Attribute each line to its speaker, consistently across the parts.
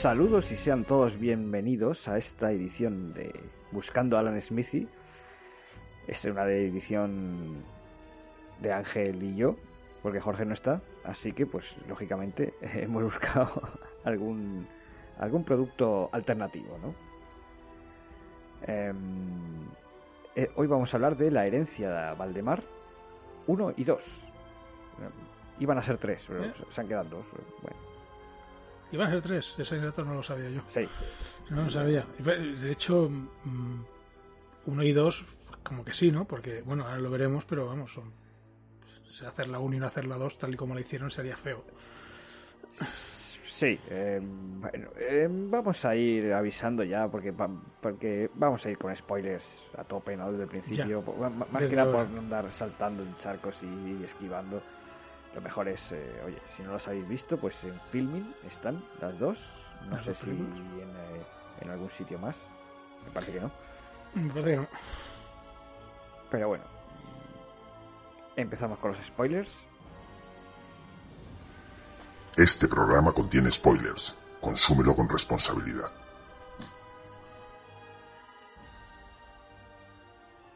Speaker 1: Saludos y sean todos bienvenidos a esta edición de Buscando a Alan Smithy. Es una edición de Ángel y yo, porque Jorge no está, así que pues lógicamente hemos buscado algún algún producto alternativo, ¿no? Em, eh, hoy vamos a hablar de la herencia de Valdemar 1 y 2. Iban a ser tres, pero
Speaker 2: ¿Eh?
Speaker 1: se han quedado dos. Bueno,
Speaker 2: Iban a ser tres, ese dato no lo sabía yo.
Speaker 1: sí.
Speaker 2: No lo sabía. De hecho, mm, uno y dos, como que sí, ¿no? Porque, bueno, ahora lo veremos, pero vamos, son. hacer la uno y no hacer la dos, tal y como la hicieron, sería feo.
Speaker 1: Sí, eh, bueno, eh, vamos a ir avisando ya porque, porque vamos a ir con spoilers a tope, ¿no? Desde el principio, más
Speaker 2: Desde
Speaker 1: que nada por andar saltando en charcos y esquivando. Lo mejor es, eh, oye, si no las habéis visto, pues en Filming están las dos. No
Speaker 2: Las
Speaker 1: sé
Speaker 2: dos
Speaker 1: si en, eh, en algún sitio más. Me parece que no.
Speaker 2: Me parece que no.
Speaker 1: Pero bueno, empezamos con los spoilers.
Speaker 3: Este programa contiene spoilers. Consúmelo con responsabilidad.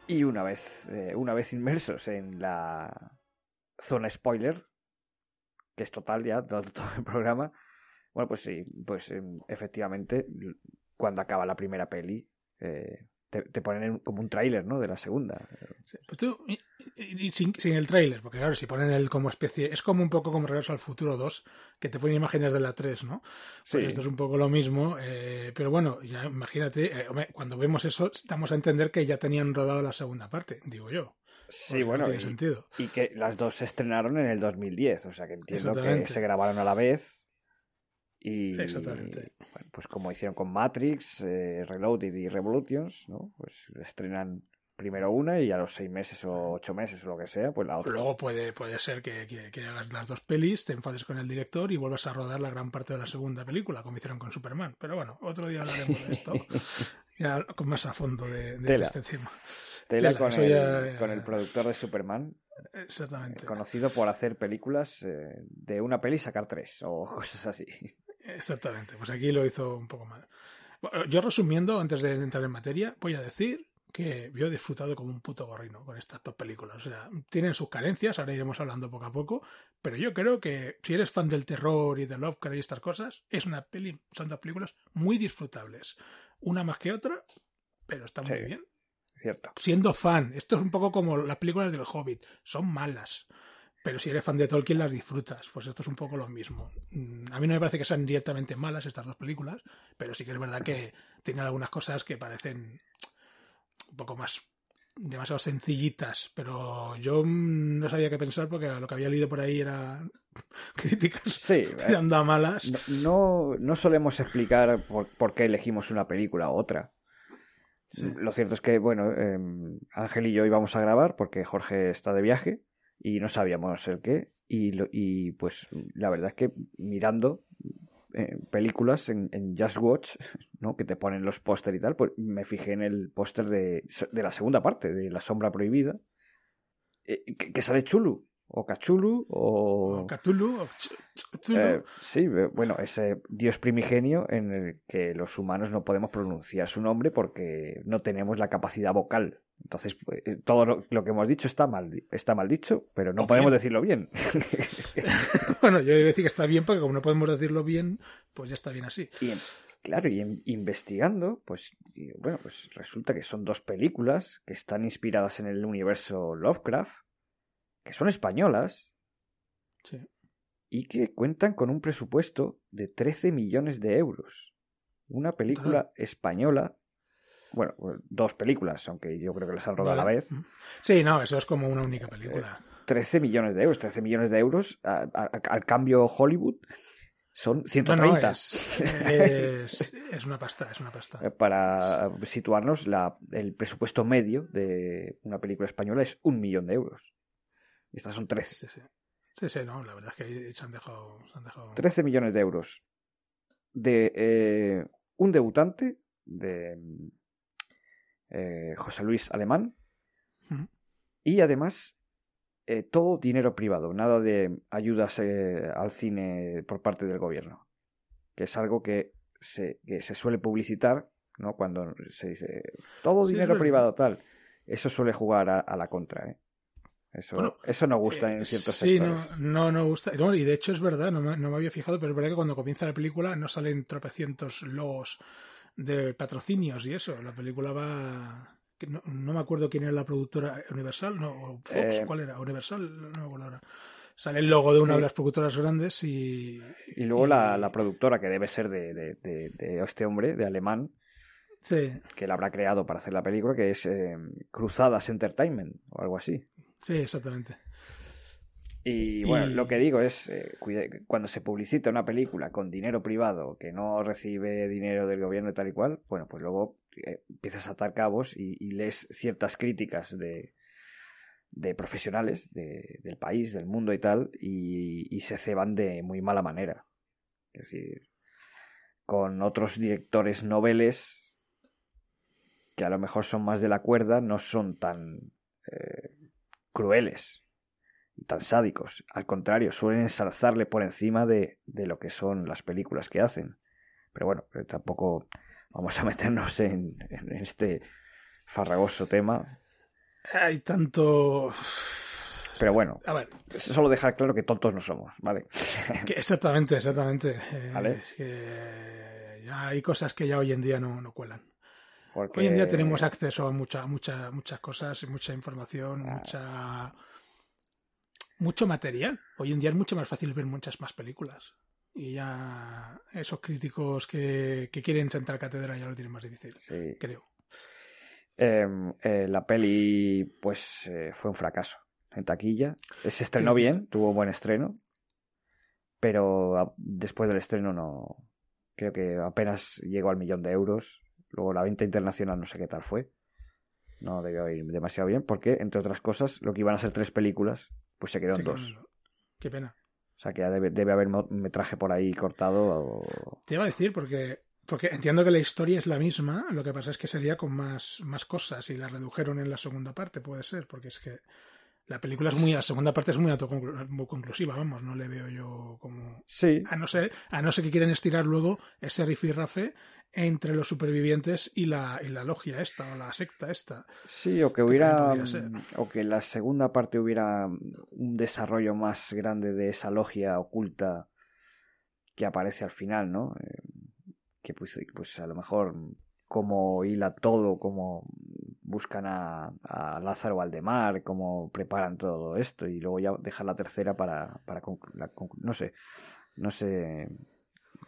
Speaker 1: Y una vez, eh, una vez inmersos en la zona spoiler, que es total ya, todo, todo el programa, bueno, pues sí, pues em, efectivamente, cuando acaba la primera peli, eh, te, te ponen en- como un tráiler, ¿no? De la segunda.
Speaker 2: Sí, Pues tú, y- y- y sin, sin el tráiler, porque claro, si ponen el como especie, es como un poco como Regreso al Futuro 2, que te ponen imágenes de la 3, ¿no? Pues
Speaker 1: Sí.
Speaker 2: esto es un poco lo mismo, eh, pero bueno, ya imagínate, eh, cuando vemos eso, estamos a entender que ya tenían rodado la segunda parte, digo yo.
Speaker 1: Sí,
Speaker 2: no
Speaker 1: bueno,
Speaker 2: tiene
Speaker 1: y,
Speaker 2: sentido.
Speaker 1: y que las dos se estrenaron en el 2010, o sea que entiendo que se grabaron a la vez. Y
Speaker 2: Exactamente.
Speaker 1: bueno, pues como hicieron con Matrix, eh, Reloaded y Revolutions, ¿no? Pues estrenan primero una y a los seis meses o ocho meses o lo que sea, pues la otra.
Speaker 2: Luego puede, puede ser que, que- que hagas las dos pelis, te enfades con el director y vuelvas a rodar la gran parte de la segunda película, como hicieron con Superman. Pero bueno, otro día hablaremos de esto, ya con más a fondo de, de este tema.
Speaker 1: Tela
Speaker 2: tela,
Speaker 1: con, el,
Speaker 2: ya-
Speaker 1: con el productor de Superman,
Speaker 2: Exactamente.
Speaker 1: conocido por hacer películas eh, de una peli y sacar tres o cosas así.
Speaker 2: Exactamente, pues aquí lo hizo un poco mal. Bueno, Yo resumiendo, antes de entrar en materia, voy a decir que yo he disfrutado como un puto gorrino con estas dos películas. O sea, tienen sus carencias, ahora iremos hablando poco a poco, pero yo creo que si eres fan del terror y de Lovecraft y estas cosas, es una peli, son dos películas muy disfrutables. Una más que otra, pero está muy
Speaker 1: Sí.
Speaker 2: bien.
Speaker 1: Cierto.
Speaker 2: Siendo fan, esto es un poco como las películas del Hobbit, son malas. Pero si eres fan de Tolkien las disfrutas, pues esto es un poco lo mismo. Mm, A mí no me parece que sean directamente malas estas dos películas, pero sí que es verdad que tienen algunas cosas que parecen un poco más demasiado sencillitas, pero yo mm, no sabía qué pensar porque lo que había leído por ahí era críticas
Speaker 1: Sí, eh,
Speaker 2: tirando a malas.
Speaker 1: No, no, no solemos explicar por, por qué elegimos una película u otra. Lo cierto es que, bueno, eh, Ángel y yo íbamos a grabar porque Jorge está de viaje y no sabíamos el qué. Y, lo- y pues la verdad es que mirando eh, películas en, en Just Watch, ¿no? que te ponen los póster y tal, pues me fijé en el póster de, de la segunda parte, de La Sombra Prohibida, eh, que, que sale Chulu, o Cachulu, o...
Speaker 2: O Cthulhu, o Ch- Cthulhu.
Speaker 1: Eh, sí, bueno, ese dios primigenio en el que los humanos no podemos pronunciar su nombre porque no tenemos la capacidad vocal. Entonces, pues, eh, todo lo, lo que hemos dicho está mal, está mal dicho, pero no
Speaker 2: O
Speaker 1: podemos
Speaker 2: bien.
Speaker 1: decirlo bien.
Speaker 2: Bueno, yo iba a decir que está bien porque como no podemos decirlo bien, pues ya está bien así.
Speaker 1: y en- claro, y en- investigando, pues, y, bueno, pues resulta que son dos películas que están inspiradas en el universo Lovecraft, que son españolas
Speaker 2: Sí.
Speaker 1: y que cuentan con un presupuesto de 13 millones de euros. Una película española, bueno, dos películas, aunque yo creo que las han rodado a la vez,
Speaker 2: Sí, no, eso es como una única película.
Speaker 1: 13 millones de euros. 13 millones de euros, a- a- al cambio Hollywood, son
Speaker 2: No, no,
Speaker 1: 130.
Speaker 2: es, es, es una pasta, es una pasta.
Speaker 1: Eh, Para situarnos, la, el presupuesto medio de una película española es un millón de euros. Y estas son 13.
Speaker 2: Sí, sí. Sí, sí, no, la verdad es que ahí se han dejado. Se han dejado...
Speaker 1: 13 millones de euros de eh, un debutante de mm, eh, José Luis Alemán y además eh, todo dinero privado, nada de ayudas eh, al cine por parte del gobierno, que es algo que se, que se suele publicitar, ¿no? Cuando se dice todo
Speaker 2: Sí,
Speaker 1: dinero privado tal, eso suele jugar a, a la contra, ¿eh? Eso,
Speaker 2: Bueno,
Speaker 1: eso no gusta
Speaker 2: Eh,
Speaker 1: en ciertos
Speaker 2: sí,
Speaker 1: sectores.
Speaker 2: no, no, no gusta. No, y de hecho es verdad, no me, no me había fijado, pero es verdad que cuando comienza la película no salen tropecientos logos de patrocinios y eso. La película va. No, no me acuerdo quién era la productora Universal, no, o Fox,
Speaker 1: Eh,
Speaker 2: ¿cuál era? Universal, no me acuerdo ahora. Sale el logo de una
Speaker 1: Sí.
Speaker 2: de las productoras grandes y.
Speaker 1: Y luego
Speaker 2: y-
Speaker 1: la, la productora, que debe ser de, de- de- de este hombre, de alemán,
Speaker 2: Sí,
Speaker 1: que la habrá creado para hacer la película, que es eh, Cruzadas Entertainment o algo así.
Speaker 2: Sí, exactamente.
Speaker 1: Y bueno,
Speaker 2: Y-
Speaker 1: lo que digo es, eh, cuando se publicita una película con dinero privado que no recibe dinero del gobierno y tal y cual, bueno, pues luego eh, empiezas a atar cabos y, y lees ciertas críticas de, de profesionales de- del país, del mundo y tal, y, y se ceban de muy mala manera. Es decir, con otros directores noveles que a lo mejor son más de la cuerda, no son tan eh, crueles y tan sádicos. Al contrario, suelen ensalzarle por encima de, de lo que son las películas que hacen. Pero bueno, pero tampoco vamos a meternos en, en este farragoso tema.
Speaker 2: Hay tanto.
Speaker 1: Pero bueno,
Speaker 2: A ver,
Speaker 1: solo dejar claro que tontos no somos, ¿vale?
Speaker 2: que exactamente, exactamente.
Speaker 1: Vale.
Speaker 2: es que hay cosas que ya hoy en día no, no cuelan.
Speaker 1: Porque
Speaker 2: Hoy en día tenemos acceso a mucha, mucha, muchas cosas, y mucha
Speaker 1: Ah.
Speaker 2: información, mucha mucho material. Hoy en día es mucho más fácil ver muchas más películas. Y ya esos críticos que, que quieren sentar cátedra ya lo tienen más difícil,
Speaker 1: Sí.
Speaker 2: creo.
Speaker 1: Eh, eh, la peli, pues, eh, fue un fracaso en taquilla. Se estrenó
Speaker 2: Sí.
Speaker 1: bien, tuvo buen estreno, pero después del estreno no. Creo que apenas llegó al millón de euros. Luego la venta internacional no sé qué tal fue. No debió ir demasiado bien, porque, entre otras cosas, lo que iban a ser tres películas, pues se quedó en dos.
Speaker 2: Qué pena.
Speaker 1: O sea que ya debe, debe haber metraje por ahí cortado. o-
Speaker 2: Te iba a decir porque porque entiendo que la historia es la misma, lo que pasa es que sería con más, más cosas y las redujeron en la segunda parte, puede ser, porque es que la película es muy, la segunda parte es muy autoconclusiva, vamos, no le veo yo como...
Speaker 1: Sí,
Speaker 2: A no ser, a no ser que quieran estirar luego ese rifirrafe entre los supervivientes y la, y la logia esta, o la secta esta.
Speaker 1: Sí, o que hubiera, mm, o que la segunda parte hubiera un desarrollo más grande de esa logia oculta que aparece al final, ¿no? Eh, que pues, pues a lo mejor cómo hila todo, cómo buscan a, a Lázaro Valdemar, cómo preparan todo esto y luego ya dejar la tercera para, para la no sé, no sé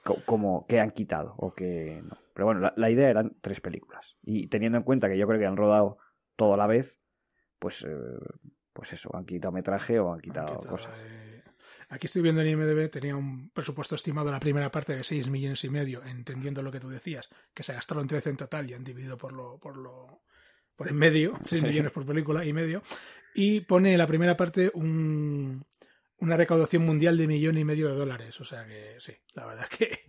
Speaker 1: co- cómo, qué han quitado o qué no. Pero bueno, la, la idea eran tres películas y teniendo en cuenta que yo creo que han rodado todo a la vez, pues, eh, pues eso, han quitado metraje o han quitado cosas.
Speaker 2: eh, Aquí estoy viendo en IMDB, tenía un presupuesto estimado la primera parte de 6 millones y medio, entendiendo lo que tú decías, que se gastaron 13 en total y han dividido por lo, por lo, por en medio, 6 millones por película y medio, y pone en la primera parte un, una recaudación mundial de millón y medio de dólares, o sea que sí, la verdad que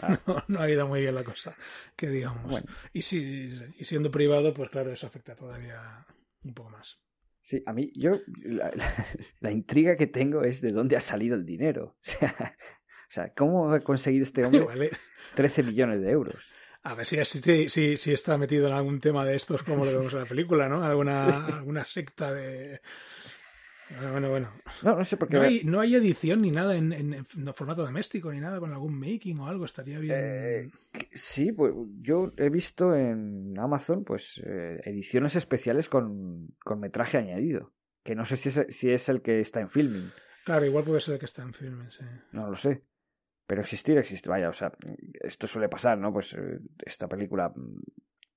Speaker 1: Ah.
Speaker 2: no, no ha ido muy bien la cosa, que digamos.
Speaker 1: Bueno.
Speaker 2: Y, si, y siendo privado, pues claro, eso afecta todavía un poco más.
Speaker 1: Sí, a mí, yo, la, la- la intriga que tengo es de dónde ha salido el dinero. O sea, o sea, ¿cómo ha conseguido este hombre
Speaker 2: Vale.
Speaker 1: 13 millones de euros?
Speaker 2: A ver si, si, si, si está metido en algún tema de estos como lo vemos en la película, ¿no? Alguna, alguna secta de... Bueno, bueno, bueno.
Speaker 1: No, no sé por qué.
Speaker 2: No hay, no hay edición ni nada en, en- en formato doméstico ni nada con algún making o algo, estaría bien.
Speaker 1: Eh, Sí, pues yo he visto en Amazon pues eh, ediciones especiales con, con metraje añadido. Que no sé si es, si es el que está en filming,
Speaker 2: Claro, igual puede ser que está en filmes, sí.
Speaker 1: no lo sé. Pero existir existe, vaya, o sea, esto suele pasar, ¿no? Pues eh, esta película mm,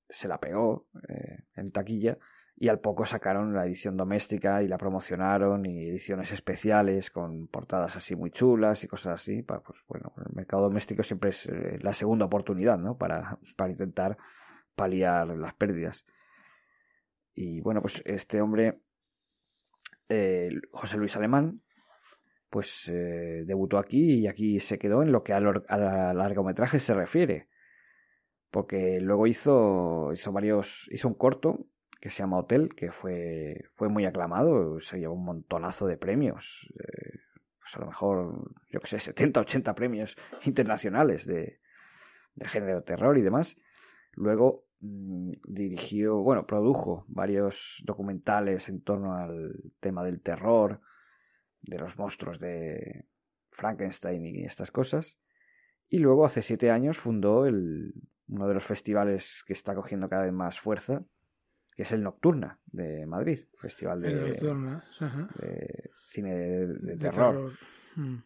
Speaker 1: se la pegó eh, en taquilla y al poco sacaron la edición doméstica y la promocionaron y ediciones especiales con portadas así muy chulas y cosas así. pa- Pues bueno, el mercado doméstico siempre es eh, la segunda oportunidad, ¿no? Para, para intentar paliar las pérdidas. Y bueno, pues este hombre, eh, José Luis Alemán, pues eh, debutó aquí y aquí se quedó en lo que a, a la- largometraje se refiere. Porque luego hizo, hizo varios, hizo un corto que se llama Hotel, que fue, fue muy aclamado, se llevó un montonazo de premios, eh, pues a lo mejor, yo que sé, 70, 80 premios internacionales de, del género terror y demás. Luego mm, dirigió, bueno, produjo varios documentales en torno al tema del terror, de los monstruos de Frankenstein y estas cosas. Y luego hace siete años fundó el, uno de los festivales que está cogiendo cada vez más fuerza, que es el Nocturna de Madrid, festival de, de cine de, terror. Mm.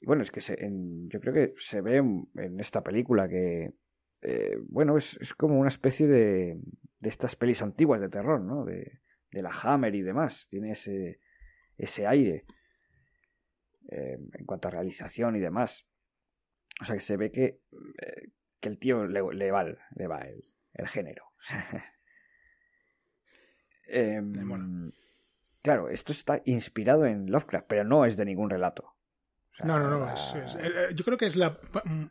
Speaker 1: Y bueno, es que se, yo creo que se ve en, esta película que, eh, bueno, es, es, como una especie de, de estas pelis antiguas de terror, ¿no? De, de la Hammer y demás. Tiene ese, ese aire eh, en cuanto a realización y demás. O sea que se ve que, eh, que el tío le, le, va, le va el, el género. eh, Claro, esto está inspirado en Lovecraft, pero no es de ningún relato.
Speaker 2: no, no, no. Es, eh, yo creo que es la mm,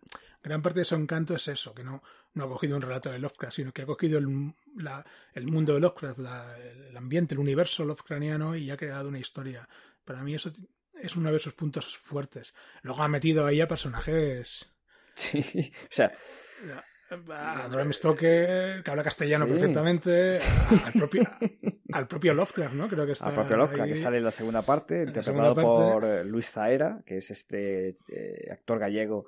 Speaker 2: gran parte de su encanto es eso, que no, no ha cogido un relato de Lovecraft, sino que ha cogido el, la, el mundo de Lovecraft, la, el ambiente, el universo Lovecraftiano y ha creado una historia. Para mí eso es uno de sus puntos fuertes. Luego ha metido ahí a personajes.
Speaker 1: Sí, o sea
Speaker 2: a Bram Stoker, que habla castellano perfectamente, al, propio, al propio Lovecraft, ¿no? Creo que está.
Speaker 1: Al propio Lovecraft, que sale en la segunda parte, interpretado por eh, Luis Zaera, que es este eh, actor gallego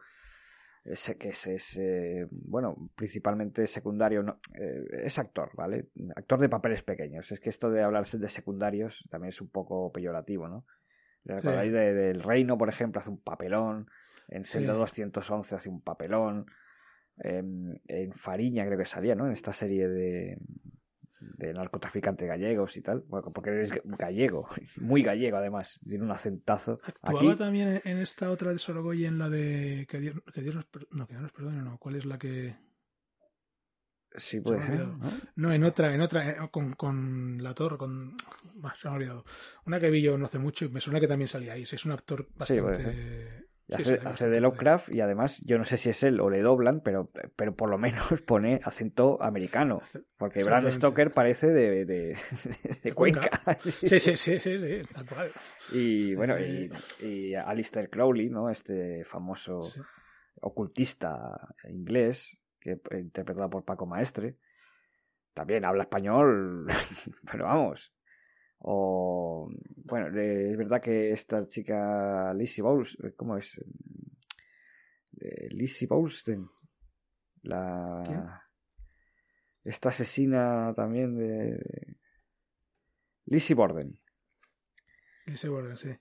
Speaker 1: ese que es, es eh, bueno, principalmente secundario, no, es actor, ¿vale? Actor de papeles pequeños. Es que esto de hablarse de secundarios también es un poco peyorativo, ¿no? Recordáis del Reino, por ejemplo, hace un papelón. En Zelda 211 hace un papelón en Fariña creo que salía, ¿no? En esta serie de, de narcotraficantes gallegos y tal. Bueno, porque eres gallego, muy gallego además, tiene un acentazo.
Speaker 2: Actuaba también en esta otra de Sorogoy en la de que Dios, que Dios nos, no, que Dios nos perdone, no. ¿Cuál es la que
Speaker 1: Sí, puede ser.
Speaker 2: ¿no? en otra, en otra, eh, con, con la torre, con. se me ha olvidado. Una que vi yo no hace mucho y me suena que también salía ahí. Es un actor bastante
Speaker 1: hace, de Lovecraft y además yo no sé si es él o le doblan, pero, pero por lo menos pone acento americano. Porque Bram Stoker parece de, de, de Cuenca.
Speaker 2: Sí, sí, sí, sí, sí,
Speaker 1: Y bueno, y, y, Alistair Crowley, ¿no? Este famoso ocultista inglés, que interpretado por Paco Maestre, también habla español, pero vamos, o, bueno, es verdad que esta chica Lizzie Bowles, ¿cómo es? Eh, Lizzie Bowleston, la... Esta asesina también de... Lizzie Borden.
Speaker 2: Lizzie Borden, sí.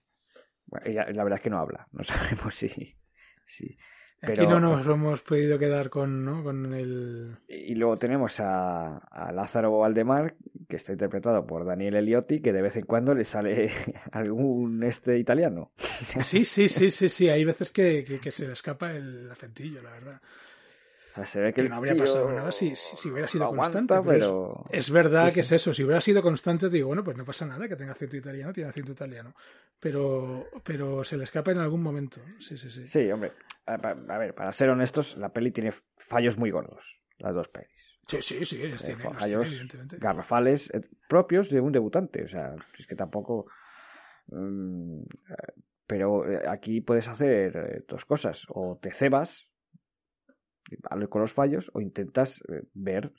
Speaker 1: Bueno, ella la verdad es que no habla, no sabemos si... si
Speaker 2: Aquí no nos hemos podido quedar con, ¿no? con el...
Speaker 1: Y luego tenemos a, a, Lázaro Valdemar, que está interpretado por Daniel Eliotti, que de vez en cuando le sale algún este italiano.
Speaker 2: Sí, sí, sí, sí, sí. Hay veces que, que, se le escapa el acentillo, la verdad.
Speaker 1: se ve que,
Speaker 2: no habría pasado nada si, si, hubiera sido constante. Pero... Es, verdad que es eso. Si hubiera sido constante, digo, bueno, pues no pasa nada que tenga acento italiano, tiene acento italiano. Pero, pero se le escapa en algún momento. Sí, sí, sí.
Speaker 1: Sí, hombre. A, ver, para ser honestos, la peli tiene fallos muy gordos. Las dos pelis.
Speaker 2: Sí, sí, sí.
Speaker 1: Eh, fallos garrafales eh, propios de un debutante. O sea, es que tampoco. Mm, pero eh, aquí puedes hacer dos cosas. O te cebas con los fallos o intentas ver,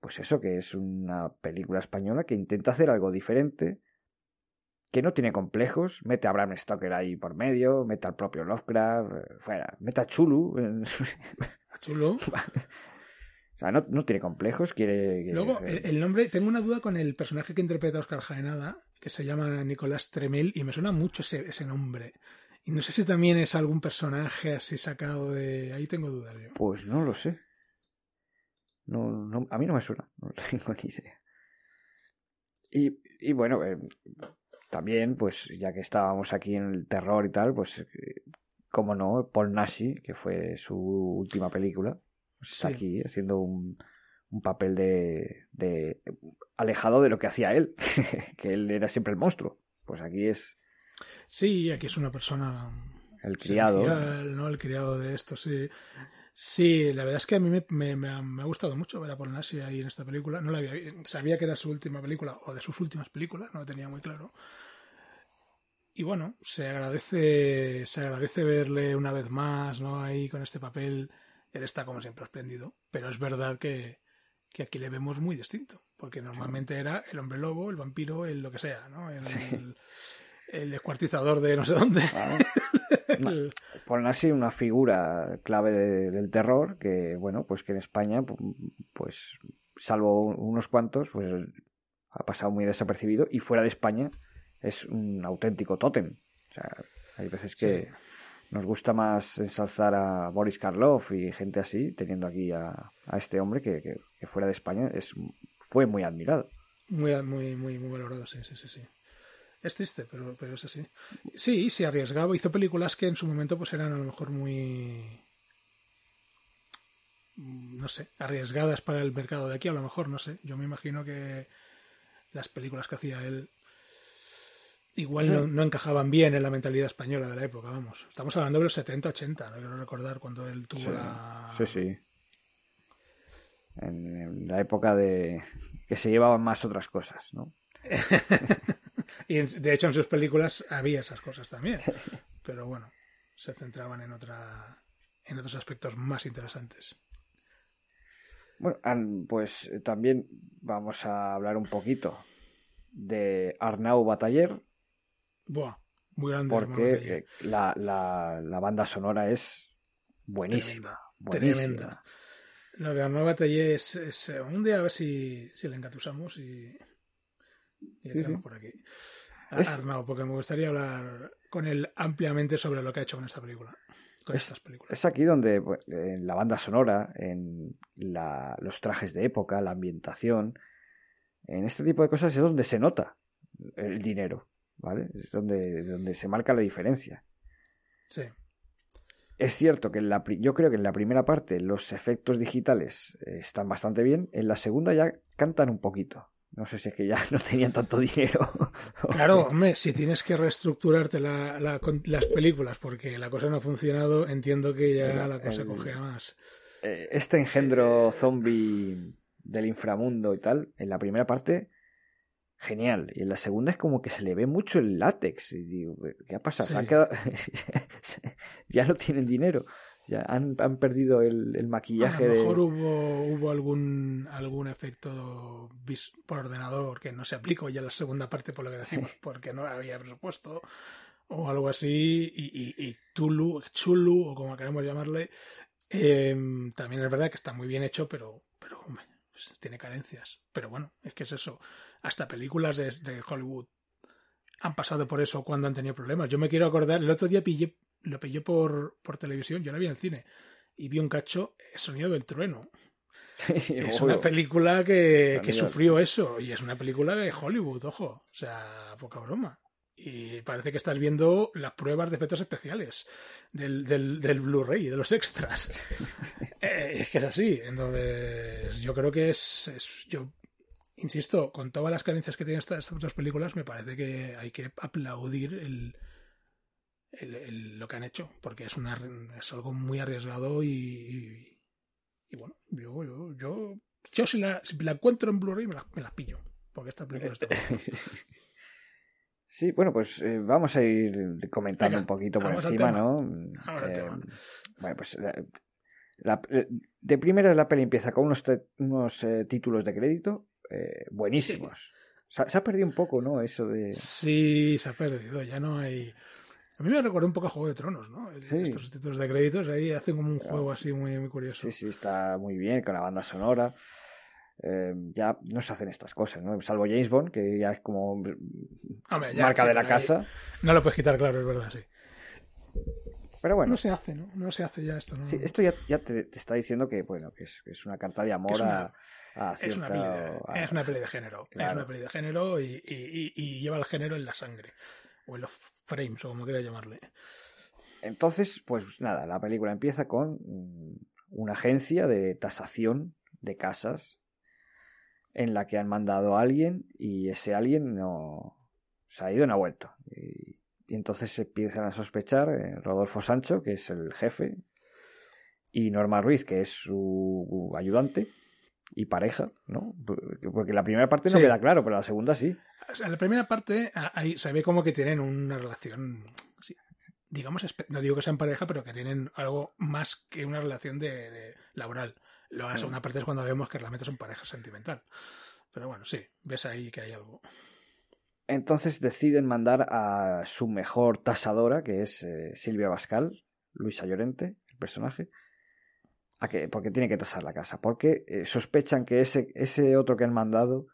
Speaker 1: pues eso, que es una película española que intenta hacer algo diferente, que no tiene complejos, mete a Bram Stoker ahí por medio, mete al propio Lovecraft, fuera, mete a Chulu.
Speaker 2: ¿A Chulu?
Speaker 1: O sea, no, no tiene complejos, quiere...
Speaker 2: Luego, el, nombre, tengo una duda con el personaje que interpreta Oscar Jaenada, que se llama Nicolás Tremel, y me suena mucho ese, ese nombre. Y no sé si también es algún personaje así sacado de... Ahí tengo dudas yo.
Speaker 1: Pues no lo sé. No, no, a mí no me suena, no tengo ni idea. Y, y bueno, eh, también, pues ya que estábamos aquí en el terror y tal, pues, eh, como no, Paul Nashi, que fue su última película, pues está aquí haciendo un, un papel de, de, alejado de lo que hacía él, que él era siempre el monstruo. Pues aquí es.
Speaker 2: Sí, aquí es una persona.
Speaker 1: El criado.
Speaker 2: ¿no? El criado de esto, sí. Sí, la verdad es que a mí me, me, me, ha, gustado mucho ver a Paul Nashi ahí en esta película. No la había, sabía que era su última película, o de sus últimas películas, no lo tenía muy claro. Y bueno, se agradece, se agradece verle una vez más, ¿no? Ahí con este papel él está como siempre espléndido, pero es verdad que, que aquí le vemos muy distinto, porque normalmente era el hombre lobo, el vampiro, el lo que sea, ¿no? El, el, descuartizador de no sé dónde.
Speaker 1: Claro. Ponen así una figura clave del terror que, bueno, pues que en España, pues salvo unos cuantos, pues ha pasado muy desapercibido y fuera de España es un auténtico tótem. O sea, hay veces que nos gusta más ensalzar a Boris Karloff y gente así, teniendo aquí a, este hombre que, fuera de España es, fue muy admirado.
Speaker 2: Muy, muy, muy, muy valorado, sí, sí, sí, sí. Es triste, pero, pero es así. Sí, se arriesgaba, hizo películas que en su momento pues eran a lo mejor muy no sé, arriesgadas para el mercado de aquí, a lo mejor, no sé. Yo me imagino que las películas que hacía él igual no, encajaban bien en la mentalidad española de la época, vamos. Estamos hablando de los 70, 80, no quiero recordar cuando él tuvo la...
Speaker 1: Sí, sí. En, la época de que se llevaban más otras cosas, ¿no?
Speaker 2: y de hecho en sus películas había esas cosas también. Pero bueno, se centraban en otra en otros aspectos más interesantes.
Speaker 1: Bueno, pues eh, también vamos a hablar un poquito de Arnau Bataller.
Speaker 2: Buah, muy grande.
Speaker 1: Porque eh, la, la, la, banda sonora es buenísima. Tremenda.
Speaker 2: Lo de Arnau Bataller es, eh, un día a ver si, si le engatusamos y, y entramos por aquí. Arnau, porque me gustaría hablar con él ampliamente sobre lo que ha hecho con esta película
Speaker 1: es, aquí donde en la banda sonora, en los trajes de época, la ambientación, en este tipo de cosas es donde se nota el dinero, ¿vale? Es donde, donde se marca la diferencia.
Speaker 2: Sí.
Speaker 1: Es cierto que en la, yo creo que en la primera parte los efectos digitales eh, están bastante bien, en la segunda ya cantan un poquito. No sé si es que ya no tenían tanto dinero.
Speaker 2: Claro, hombre, si tienes que reestructurarte las películas porque la cosa no ha funcionado, entiendo que ya la cosa coge más.
Speaker 1: Eh, este engendro zombie del inframundo y tal, en la primera parte, genial. Y en la segunda es como que se le ve mucho el látex. Y digo, ¿qué ha pasado? ya no tienen dinero. Ya han, han perdido el, el maquillaje.
Speaker 2: A lo mejor hubo, hubo algún, algún efecto por ordenador que no se aplicó ya en la segunda parte, por lo que decimos, porque no había presupuesto o algo así. Y, y, y Tulu, Chulu, o como queremos llamarle, em, también es verdad que está muy bien hecho, pero, pero hombre, pues tiene carencias. Pero bueno, es que es eso. Hasta películas de, de Hollywood han pasado por eso cuando han tenido problemas. Yo me quiero acordar, el otro día pillé lo pillé por, por televisión, yo la vi en el cine y vi un cacho El sonido del trueno. es una película que, que, sufrió eso y es una película de Hollywood, ojo, o sea, poca broma. Y parece que estás viendo las pruebas de efectos especiales del, del, del Blu-ray, de los extras. Eh, es que es así. Entonces, yo creo que es, es, Yo insisto, con todas las carencias que tienen estas, estas otras películas, me parece que hay que aplaudir el, lo que han hecho, porque es, una, es algo muy arriesgado y, y, bueno, yo, yo, yo, yo si, la, si la encuentro en Blu-ray me la, me la pillo, porque esta película está...
Speaker 1: Sí, bueno, pues eh, vamos a ir comentando un poquito por encima, ¿no?
Speaker 2: Eh,
Speaker 1: bueno, pues la, eh, de primera la peli empieza con unos, unos títulos de crédito buenísimos. Se, ha, perdido un poco, ¿no? Eso de...
Speaker 2: Sí, se ha perdido, ya no hay... A mí me recordó un poco a Juego de Tronos, ¿no? Estos títulos de créditos ahí hacen como un juego así muy, muy curioso.
Speaker 1: Sí, sí, está muy bien con la banda sonora. Eh, ya no se hacen estas cosas, ¿no? Salvo James Bond, que ya es como marca de la casa.
Speaker 2: No lo puedes quitar, claro, es verdad, sí.
Speaker 1: Pero bueno.
Speaker 2: No se hace, ¿no? No se hace ya esto, ¿no?
Speaker 1: Sí, esto ya, ya te, está diciendo que, bueno, que es, es una carta de amor a,
Speaker 2: Es una, peli de, es una peli de género. Es una peli de género y, y, y lleva el género en la sangre o en los frames, o como quieras llamarle.
Speaker 1: Entonces, pues nada, la película empieza con mm, una agencia de tasación de casas en la que han mandado a alguien y ese alguien no se ha ido y no ha vuelto. Y, entonces se empiezan a sospechar eh, Rodolfo Sancho, que es el jefe, y Norma Ruiz, que es su ayudante y pareja, ¿no? Porque la primera parte no queda claro, pero la segunda sí
Speaker 2: en la primera parte ahí se ve como que tienen una relación digamos, no digo que sean pareja, pero que tienen algo más que una relación de, laboral. La segunda parte es cuando vemos que realmente son pareja sentimental. Pero bueno, sí, ves ahí que hay algo.
Speaker 1: Entonces deciden mandar a su mejor tasadora, que es eh, Silvia Bascal, Luisa Llorente, el personaje, a que, porque tiene que tasar la casa. Porque eh, sospechan que ese, ese otro que han mandado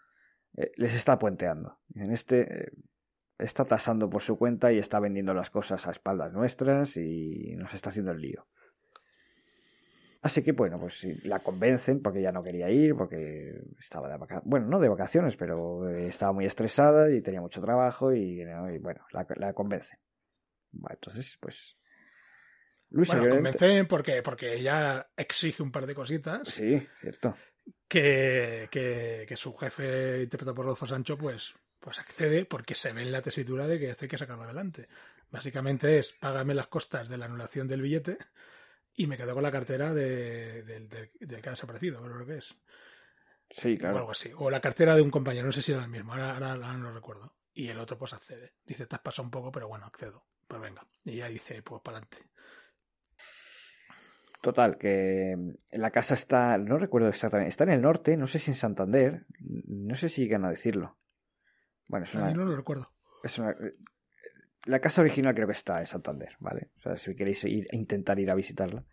Speaker 1: eh, les está puenteando. En este está tasando por su cuenta y está vendiendo las cosas a espaldas nuestras y nos está haciendo el lío. Así que bueno, pues la convencen porque ya no quería ir, porque estaba de vacaciones, bueno, no de vacaciones, pero eh, estaba muy estresada y tenía mucho trabajo y, bueno, la, convencen. entonces, pues...
Speaker 2: Luisa bueno, convencen porque, porque ella exige un par de cositas.
Speaker 1: Sí, cierto.
Speaker 2: Que, que, su jefe, interpretado por Rodolfo Sancho, pues, pues accede porque se ve en la tesitura de que esto hay que sacarlo adelante. Básicamente es, págame las costas de la anulación del billete y me quedo con la cartera de, del que ha desaparecido, creo que es.
Speaker 1: Sí, claro.
Speaker 2: O algo así. O la cartera de un compañero, no sé si era el mismo, ahora, no lo recuerdo. Y el otro pues accede. Dice, te has pasado un poco, pero bueno, accedo. Pues venga. Y ya dice, pues para adelante.
Speaker 1: Total, que la casa está, no recuerdo exactamente, está en el norte, no sé si en Santander, no sé si llegan a decirlo. Bueno, es una,
Speaker 2: no lo recuerdo.
Speaker 1: Es una, la casa original creo que está en Santander, ¿vale? O sea, si queréis ir, intentar ir a visitarla.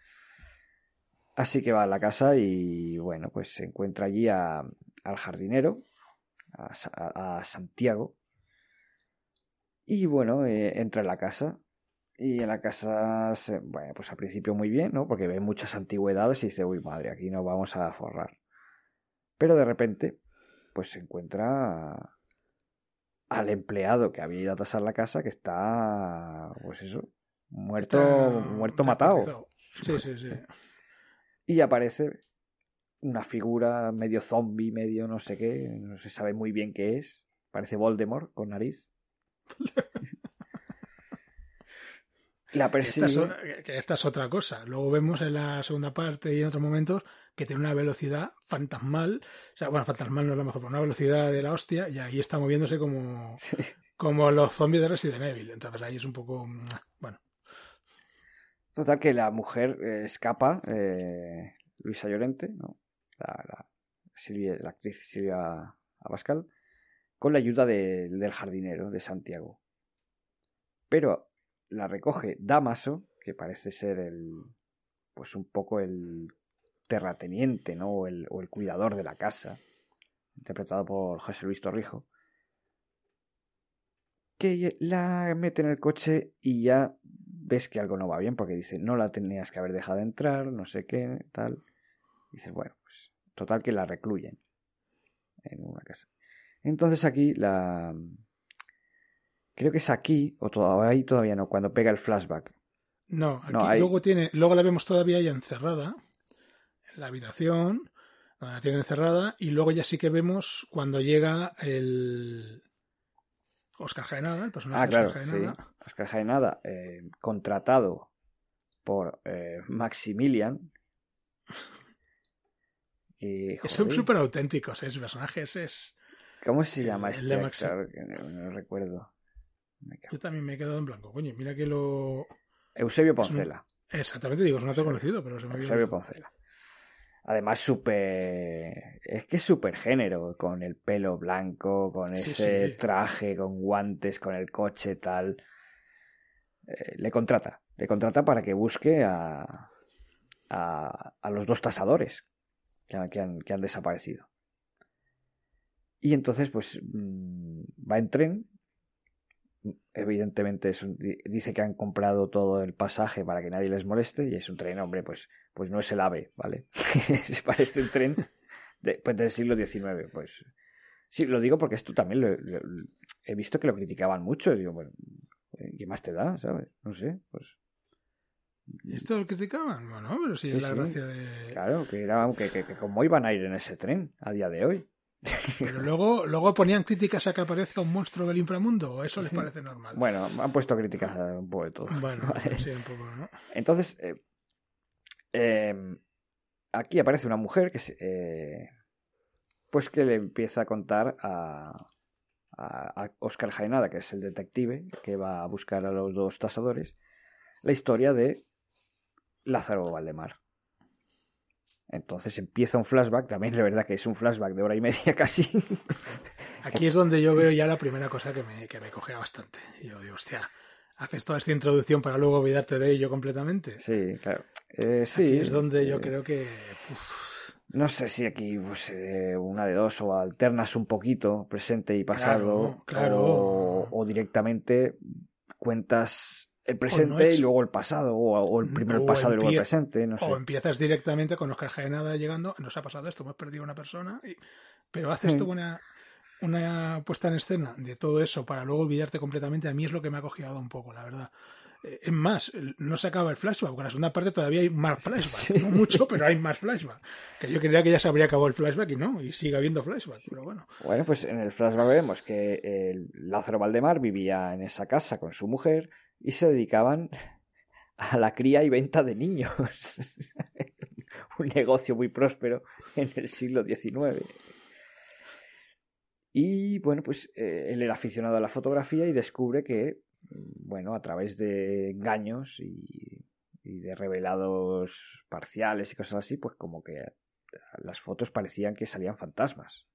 Speaker 1: Así que va a la casa y bueno, pues se encuentra allí al jardinero, a, Santiago. Y bueno, eh, entra en la casa. Y en la casa, bueno, pues al principio muy bien, ¿no? Porque ve muchas antigüedades y dice, uy, madre, aquí nos vamos a forrar. Pero de repente, pues se encuentra al empleado que había ido a tasar la casa que está, pues eso, muerto, muerto matado.
Speaker 2: Sí, sí, sí.
Speaker 1: Y aparece una figura medio zombie, medio no sé qué, no se sabe muy bien qué es. Parece Voldemort con nariz.
Speaker 2: La persigue. que esta es otra cosa. Luego vemos en la segunda parte y en otros momentos que tiene una velocidad fantasmal. O sea, bueno, fantasmal no es lo mejor, pero una velocidad de la hostia y ahí está moviéndose como, como los zombies de Resident Evil. Entonces ahí es un poco. Mm, bueno.
Speaker 1: Total, que la mujer eh, escapa, eh, Luisa Llorente, ¿no? La, Silvia, la actriz Silvia Abascal, con la ayuda del jardinero de Santiago. Pero la recoge Damaso, que parece ser el, pues un poco el terrateniente, ¿no? O el, o el cuidador de la casa, interpretado por José Luis Torrijo, que la mete en el coche y ya ves que algo no va bien, porque dice, no la tenías que haber dejado entrar, no sé qué, tal. dices, bueno, pues total que la recluyen en una casa. Entonces aquí la, Creo que es aquí, o todavía, ahí todavía no, cuando pega el flashback.
Speaker 2: No, aquí luego tiene, luego la vemos todavía ya encerrada en la habitación, donde la tiene encerrada, y luego ya sí que vemos cuando llega el Oscar Jaenada, el personaje
Speaker 1: ah, claro,
Speaker 2: Oscar Jaenada.
Speaker 1: Sí. Oscar Jaenada, eh, contratado por eh, Maximilian.
Speaker 2: Y, Son súper auténticos, ¿eh? Ese personaje es...
Speaker 1: ¿Cómo se llama este actor? no recuerdo.
Speaker 2: Yo también me he quedado en blanco. Coño, mira que lo.
Speaker 1: Eusebio Poncela.
Speaker 2: Exactamente, digo, es un actor conocido, pero se me
Speaker 1: Eusebio Poncela. Además, súper. Es que es súper género, con el pelo blanco, con ese traje, con guantes, con el coche, tal. Eh, le contrata. Le contrata para que busque a. a, a los dos tasadores que han, que han desaparecido. Y entonces, pues, mm, va en tren evidentemente dice que han comprado todo el pasaje para que nadie les moleste y es un tren, hombre, pues, pues no es el AVE, ¿vale? Se parece un tren de, pues del siglo XIX, pues sí, lo digo porque esto también lo, he visto que lo criticaban mucho, digo, bueno, ¿qué más te da, sabes? No sé, pues...
Speaker 2: ¿Esto lo criticaban? Bueno, pero sí, es la gracia de...
Speaker 1: Claro, que era que, que, que como iban a ir en ese tren a día de hoy.
Speaker 2: Pero luego, luego ponían críticas a que aparezca un monstruo del inframundo, ¿o eso les parece normal?
Speaker 1: Bueno, han puesto críticas a un poco de todo.
Speaker 2: Bueno, sí, un poco, ¿no?
Speaker 1: Entonces, eh, em, aquí aparece una mujer que eh, pues que le empieza a contar a, a, Oscar Jaenada, que es el detective que va a buscar a los dos tasadores, la historia de Lázaro Valdemar. Entonces empieza un flashback, también es verdad que es un flashback de hora y media casi.
Speaker 2: Aquí es donde yo veo ya la primera cosa que me, que me cogea bastante. Y yo digo, hostia, haces toda esta introducción para luego olvidarte de ello completamente.
Speaker 1: Sí, claro. Eh, sí,
Speaker 2: Aquí es donde yo
Speaker 1: eh,
Speaker 2: creo que... uf,
Speaker 1: No sé si aquí pues, eh, una de dos o alternas un poquito presente y pasado
Speaker 2: Claro, claro.
Speaker 1: O, o directamente cuentas el presente
Speaker 2: no es-
Speaker 1: y luego el pasado o, o el primero el
Speaker 2: O
Speaker 1: pasado y luego el presente, no sé.
Speaker 2: O empiezas directamente con Oscar Jaenada llegando, nos ha pasado esto, hemos perdido una persona, y- pero haces
Speaker 1: Sí.
Speaker 2: tú una, una puesta en escena de todo eso para luego olvidarte completamente, a mí es lo que me ha cogido un poco, la verdad. Eh, Es más, no se acaba el flashback, porque en la segunda parte todavía hay más flashback.
Speaker 1: Sí.
Speaker 2: No mucho, pero hay más flashback. Que yo creía que ya se habría acabado el flashback y no, y sigue habiendo flashback, pero bueno.
Speaker 1: Bueno, pues en el flashback vemos que el Lázaro Valdemar vivía en esa casa con su mujer y se dedicaban a la cría y venta de niños. Un negocio muy próspero en el siglo XIX. Y bueno, pues eh, él era aficionado a la fotografía y descubre que, mm, bueno, a través de engaños y, y de revelados parciales y cosas así, pues como que las fotos parecían que salían fantasmas.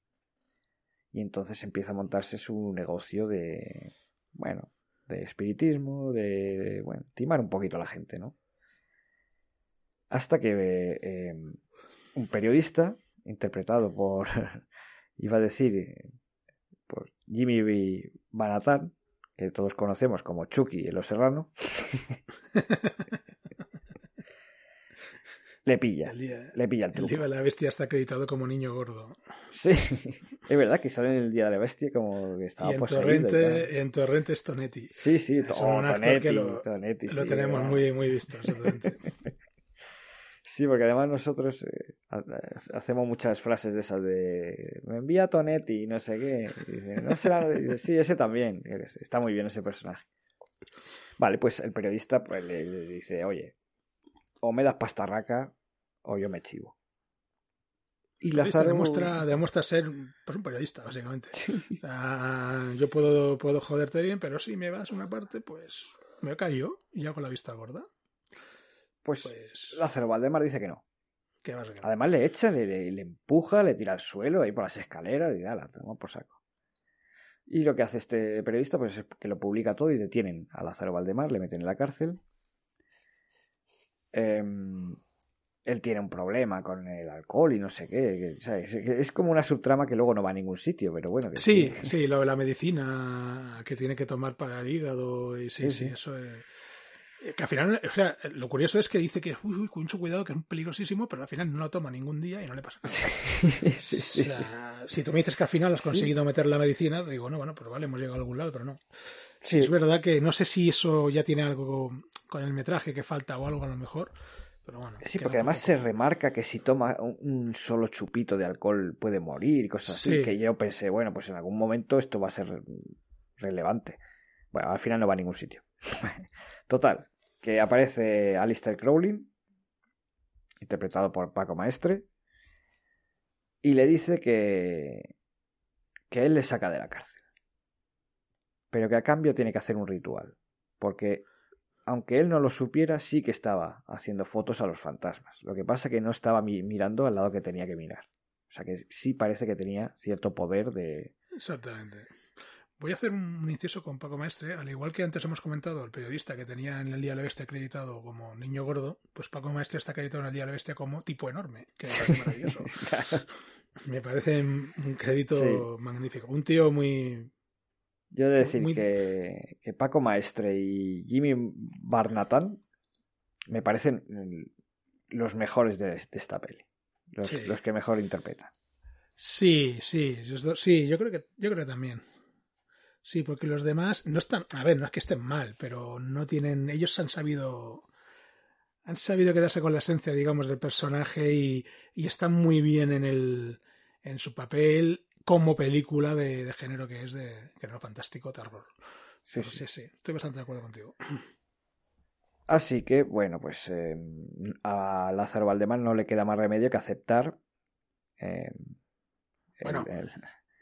Speaker 1: Y entonces empieza a montarse su negocio de, bueno, de espiritismo, de, bueno, timar un poquito a la gente, ¿no? Hasta que eh, un periodista, interpretado por, iba a decir, por Jimmy B. Banatan, que todos conocemos como Chucky en Los Serrano, le pilla,
Speaker 2: El día,
Speaker 1: le pilla el
Speaker 2: el
Speaker 1: truco.
Speaker 2: día de la bestia está acreditado como niño gordo.
Speaker 1: Sí, es verdad que sale en el Día de la Bestia como que estaba
Speaker 2: y en
Speaker 1: y.
Speaker 2: Torrente, en Torrente es Tonetti.
Speaker 1: Sí, sí,
Speaker 2: Es
Speaker 1: oh,
Speaker 2: un actor
Speaker 1: Tonetti,
Speaker 2: que lo-
Speaker 1: Tonetti,
Speaker 2: Lo
Speaker 1: sí,
Speaker 2: tenemos muy, muy visto.
Speaker 1: Sí, porque además nosotros eh, ha- hacemos muchas frases de esas de me envía Tonetti y no sé qué. Y dice, no será. y dice, sí, ese también. Está muy bien ese personaje. Vale, pues el periodista pues, le, le dice, oye, o me das pastarraca o yo me chivo. Y Lázaro
Speaker 2: demuestra, demuestra ser pues, un periodista, básicamente. Ah, yo puedo, puedo joderte bien, pero si me vas una parte, pues me callo y hago la vista gorda.
Speaker 1: pues,
Speaker 2: Pues,
Speaker 1: Lázaro Valdemar dice que no.
Speaker 2: ¿qué vas a querer?
Speaker 1: Además le echa, le, le- le empuja, le tira al suelo ahí por las escaleras y ya la toma por saco. Y lo que hace este periodista pues es que lo publica todo y detienen a Lázaro Valdemar, le meten en la cárcel. Em, él tiene un problema con el alcohol y no sé qué. Es como una subtrama que luego no va a ningún sitio, pero bueno. que
Speaker 2: Sí, sí, lo de la medicina que tiene que tomar para el hígado y sí,
Speaker 1: Sí,
Speaker 2: sí,
Speaker 1: sí.
Speaker 2: eso es... eh, Que al final, o sea, lo curioso es que dice que, uy, uy, con mucho cuidado, que es peligrosísimo, pero al final no lo toma ningún día y no le pasa nada.
Speaker 1: Sí, sí.
Speaker 2: O sea, si tú me dices que al final has conseguido meter la medicina, digo, no, bueno, pues vale, hemos llegado a algún lado, pero no.
Speaker 1: Sí.
Speaker 2: Es verdad que no sé si eso ya tiene algo con el metraje que falta o algo a lo mejor, pero bueno.
Speaker 1: Sí, porque además
Speaker 2: poco-
Speaker 1: se remarca que si toma un, solo chupito de alcohol puede morir y cosas así,
Speaker 2: Sí.
Speaker 1: que yo pensé, bueno, pues en algún momento esto va a ser relevante. Bueno, al final no va a ningún sitio. Total, que aparece Alistair Crowley, interpretado por Paco Maestre, y le dice que, que él le saca de la cárcel. Pero que a cambio tiene que hacer un ritual, porque aunque él no lo supiera, sí que estaba haciendo fotos a los fantasmas. Lo que pasa que no estaba mi- mirando al lado que tenía que mirar. O sea que sí parece que tenía cierto poder de...
Speaker 2: Exactamente. Voy a hacer un inciso con Paco Maestre. Al igual que antes hemos comentado el periodista que tenía en el Día de la Bestia acreditado como niño gordo, pues Paco Maestre está acreditado en el Día de la Bestia como tipo enorme, que me parece maravilloso. Me parece un crédito
Speaker 1: Sí.
Speaker 2: magnífico. Un tío muy...
Speaker 1: Yo he de decir
Speaker 2: Muy-
Speaker 1: que, que Paco Maestre y Jimmy Barnatan me parecen mm, los mejores de, de esta peli. Los,
Speaker 2: Sí.
Speaker 1: los que mejor interpretan.
Speaker 2: Sí, sí, sí, yo creo que yo creo que también. Sí, porque los demás no están, a ver, no es que estén mal, pero no tienen, ellos han sabido han sabido quedarse con la esencia, digamos, del personaje y, y están muy bien en el en su papel como película de, de género que es de género fantástico, terror.
Speaker 1: Sí, sí.
Speaker 2: sí, sí, estoy bastante de acuerdo contigo.
Speaker 1: Así que, bueno, pues eh, a Lázaro Valdemar no le queda más remedio que aceptar. eh, el-
Speaker 2: Bueno.
Speaker 1: el-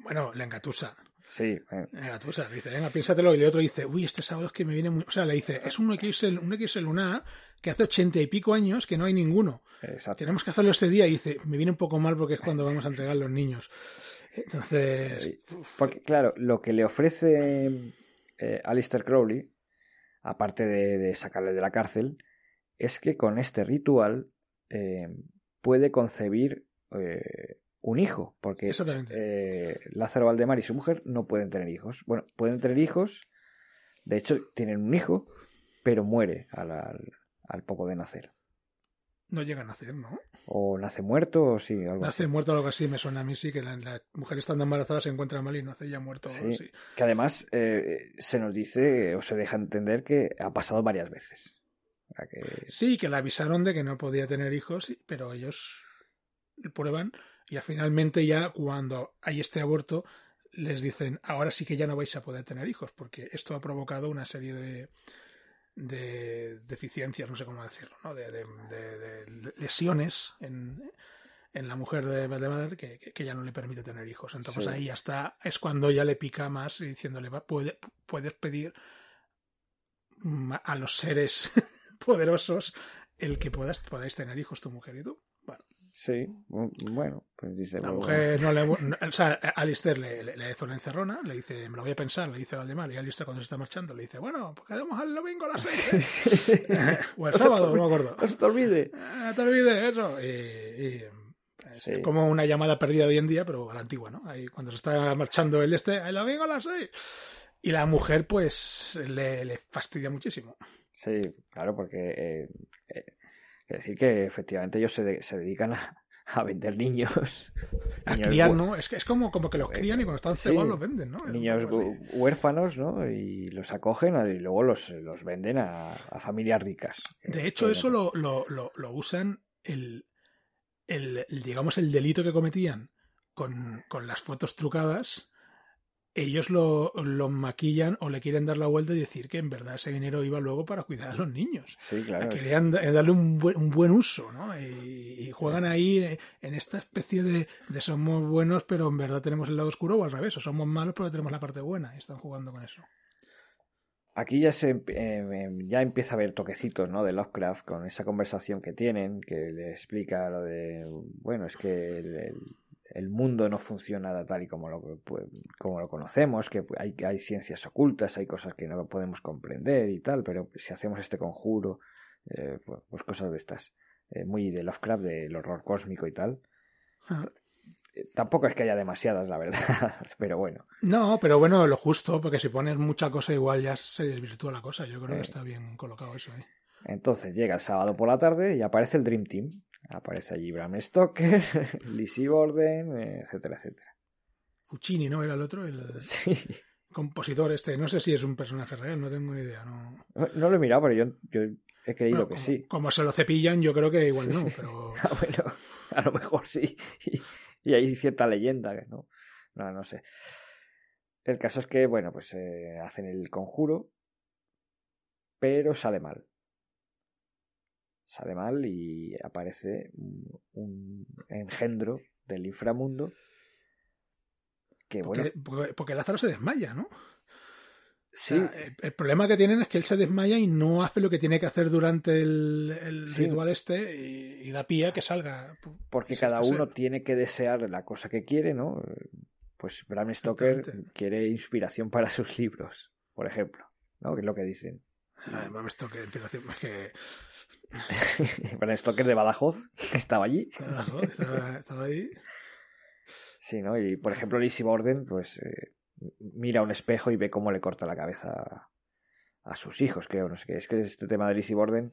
Speaker 2: Bueno, la engatusa.
Speaker 1: Sí. eh,
Speaker 2: le dice, venga, piénsatelo. Y el otro dice, uy, este sábado es que me viene muy. O sea, le dice, es un XL, un XL lunar que hace ochenta y pico años que no hay ninguno.
Speaker 1: exacto.
Speaker 2: Tenemos que hacerlo este día. Y dice, me viene un poco mal porque es cuando vamos a entregar los niños. Entonces.
Speaker 1: Porque, claro, lo que le ofrece eh, Alistair Crowley, aparte de, de sacarle de la cárcel, es que con este ritual eh, puede concebir eh, un hijo. Porque eh, Lázaro Valdemar y su mujer no pueden tener hijos. Bueno, pueden tener hijos, de hecho, tienen un hijo, pero muere al, al- al poco de nacer.
Speaker 2: No llega a nacer, ¿no?
Speaker 1: O nace muerto, o sí, algo
Speaker 2: Nace
Speaker 1: así.
Speaker 2: muerto o algo así, me suena a mí sí, que la, la mujer estando embarazada se encuentra mal y nace ya muerto. o así.
Speaker 1: Que además eh, se nos dice o se deja entender que ha pasado varias veces. Que-
Speaker 2: Sí, que le avisaron de que no podía tener hijos, pero ellos prueban y finalmente ya cuando hay este aborto les dicen ahora sí que ya no vais a poder tener hijos porque esto ha provocado una serie de, de deficiencias, no sé cómo decirlo, ¿no? de, de- de- de lesiones en, en la mujer de Valdemar que, que- ya no le permite tener hijos. Entonces
Speaker 1: Sí.
Speaker 2: ahí ya está, es cuando ya le pica más y diciéndole, va, puede- puedes pedir a los seres poderosos el que puedas, podáis tener hijos tu mujer y tú.
Speaker 1: Sí, bu- bueno, pues dice.
Speaker 2: la
Speaker 1: bueno,
Speaker 2: mujer no le... no- o sea, Alistair le, le, le hizo una encerrona, le dice, me lo voy a pensar, le dice Valdemar, y Alistair cuando se está marchando le dice, bueno, pues quedamos al domingo a las seis, ¿eh? o el sábado, no me acuerdo.
Speaker 1: No se te olvide.
Speaker 2: Ah, te olvides eso. Y, y, es
Speaker 1: Sí.
Speaker 2: como una llamada perdida hoy en día, pero a la antigua, ¿no? Ahí cuando se está marchando el este, el domingo a las seis. Y la mujer, pues, le, le fastidia muchísimo.
Speaker 1: Sí, claro, porque. Eh, es decir, que efectivamente ellos se, de- se dedican a, a vender niños.
Speaker 2: A
Speaker 1: niños
Speaker 2: criar, ¿no? Es que es como, como que los crían y cuando están
Speaker 1: Sí.
Speaker 2: cebados los venden, ¿no?
Speaker 1: Niños huérfanos, ¿no? Y los acogen y luego los, los venden a, a familias ricas.
Speaker 2: De hecho,
Speaker 1: Eh,
Speaker 2: eso lo, lo, lo, lo usan el, el, el, digamos, el delito que cometían con, con las fotos trucadas. Ellos lo, lo maquillan o le quieren dar la vuelta y decir que en verdad ese dinero iba luego para cuidar a los niños.
Speaker 1: Sí, claro.
Speaker 2: Querían da- darle un buen, un buen uso, ¿no? Y, y juegan ahí eh, en esta especie de, de somos buenos, pero en verdad tenemos el lado oscuro o al revés, o somos malos, pero tenemos la parte buena. Y están jugando con eso.
Speaker 1: Aquí ya se em- em, ya empieza a haber toquecitos, ¿no? De Lovecraft con esa conversación que tienen, que le explica lo de, bueno, es que el, el- el mundo no funciona tal y como lo, pues, como lo conocemos, que hay, hay ciencias ocultas, hay cosas que no podemos comprender y tal, pero si hacemos este conjuro, eh, pues, pues cosas de estas, eh, muy de Lovecraft, del horror cósmico y tal.
Speaker 2: Ah.
Speaker 1: Eh, Tampoco es que haya demasiadas, la verdad, pero bueno.
Speaker 2: No, pero bueno, lo justo, porque si pones mucha cosa igual ya se desvirtúa la cosa. Yo creo
Speaker 1: Eh.
Speaker 2: que está bien colocado eso ahí.
Speaker 1: Entonces llega el sábado por la tarde y aparece el Dream Team. Aparece allí Bram Stoker, Lizzie Borden, etcétera, etcétera.
Speaker 2: Fuccini, ¿no? Era el otro, el
Speaker 1: Sí.
Speaker 2: compositor este. No sé si es un personaje real, no tengo ni idea. No,
Speaker 1: No, no lo he mirado, pero yo, yo he creído
Speaker 2: Bueno,
Speaker 1: que
Speaker 2: como,
Speaker 1: sí.
Speaker 2: como se lo cepillan, yo creo que igual no, pero
Speaker 1: Ah, bueno, a lo mejor sí. Y, y hay cierta leyenda, que ¿no? No, no sé. El caso es que, bueno, pues eh, hacen el conjuro, pero sale mal. Sale mal y aparece un, un engendro del inframundo que, bueno,
Speaker 2: porque, porque- porque Lázaro se desmaya, ¿no?
Speaker 1: sí,
Speaker 2: O sea, el, el problema que tienen es que él se desmaya y no hace lo que tiene que hacer durante el, el
Speaker 1: Sí.
Speaker 2: ritual este y, y da pie a que salga.
Speaker 1: porque cada uno
Speaker 2: ser.
Speaker 1: tiene que desear la cosa que quiere, ¿no? Pues Bram Stoker quiere inspiración para sus libros, por ejemplo, ¿no? Que es lo que dicen.
Speaker 2: Empieza a decir, es que
Speaker 1: Bram Stoker de Badajoz, que estaba allí.
Speaker 2: carajo, estaba, estaba ahí.
Speaker 1: Sí, ¿no? Y por ejemplo, Lizzie Borden, pues eh, mira a un espejo y ve cómo le corta la cabeza a, sus hijos, creo, no sé qué. Es que este tema de Lizzie Borden,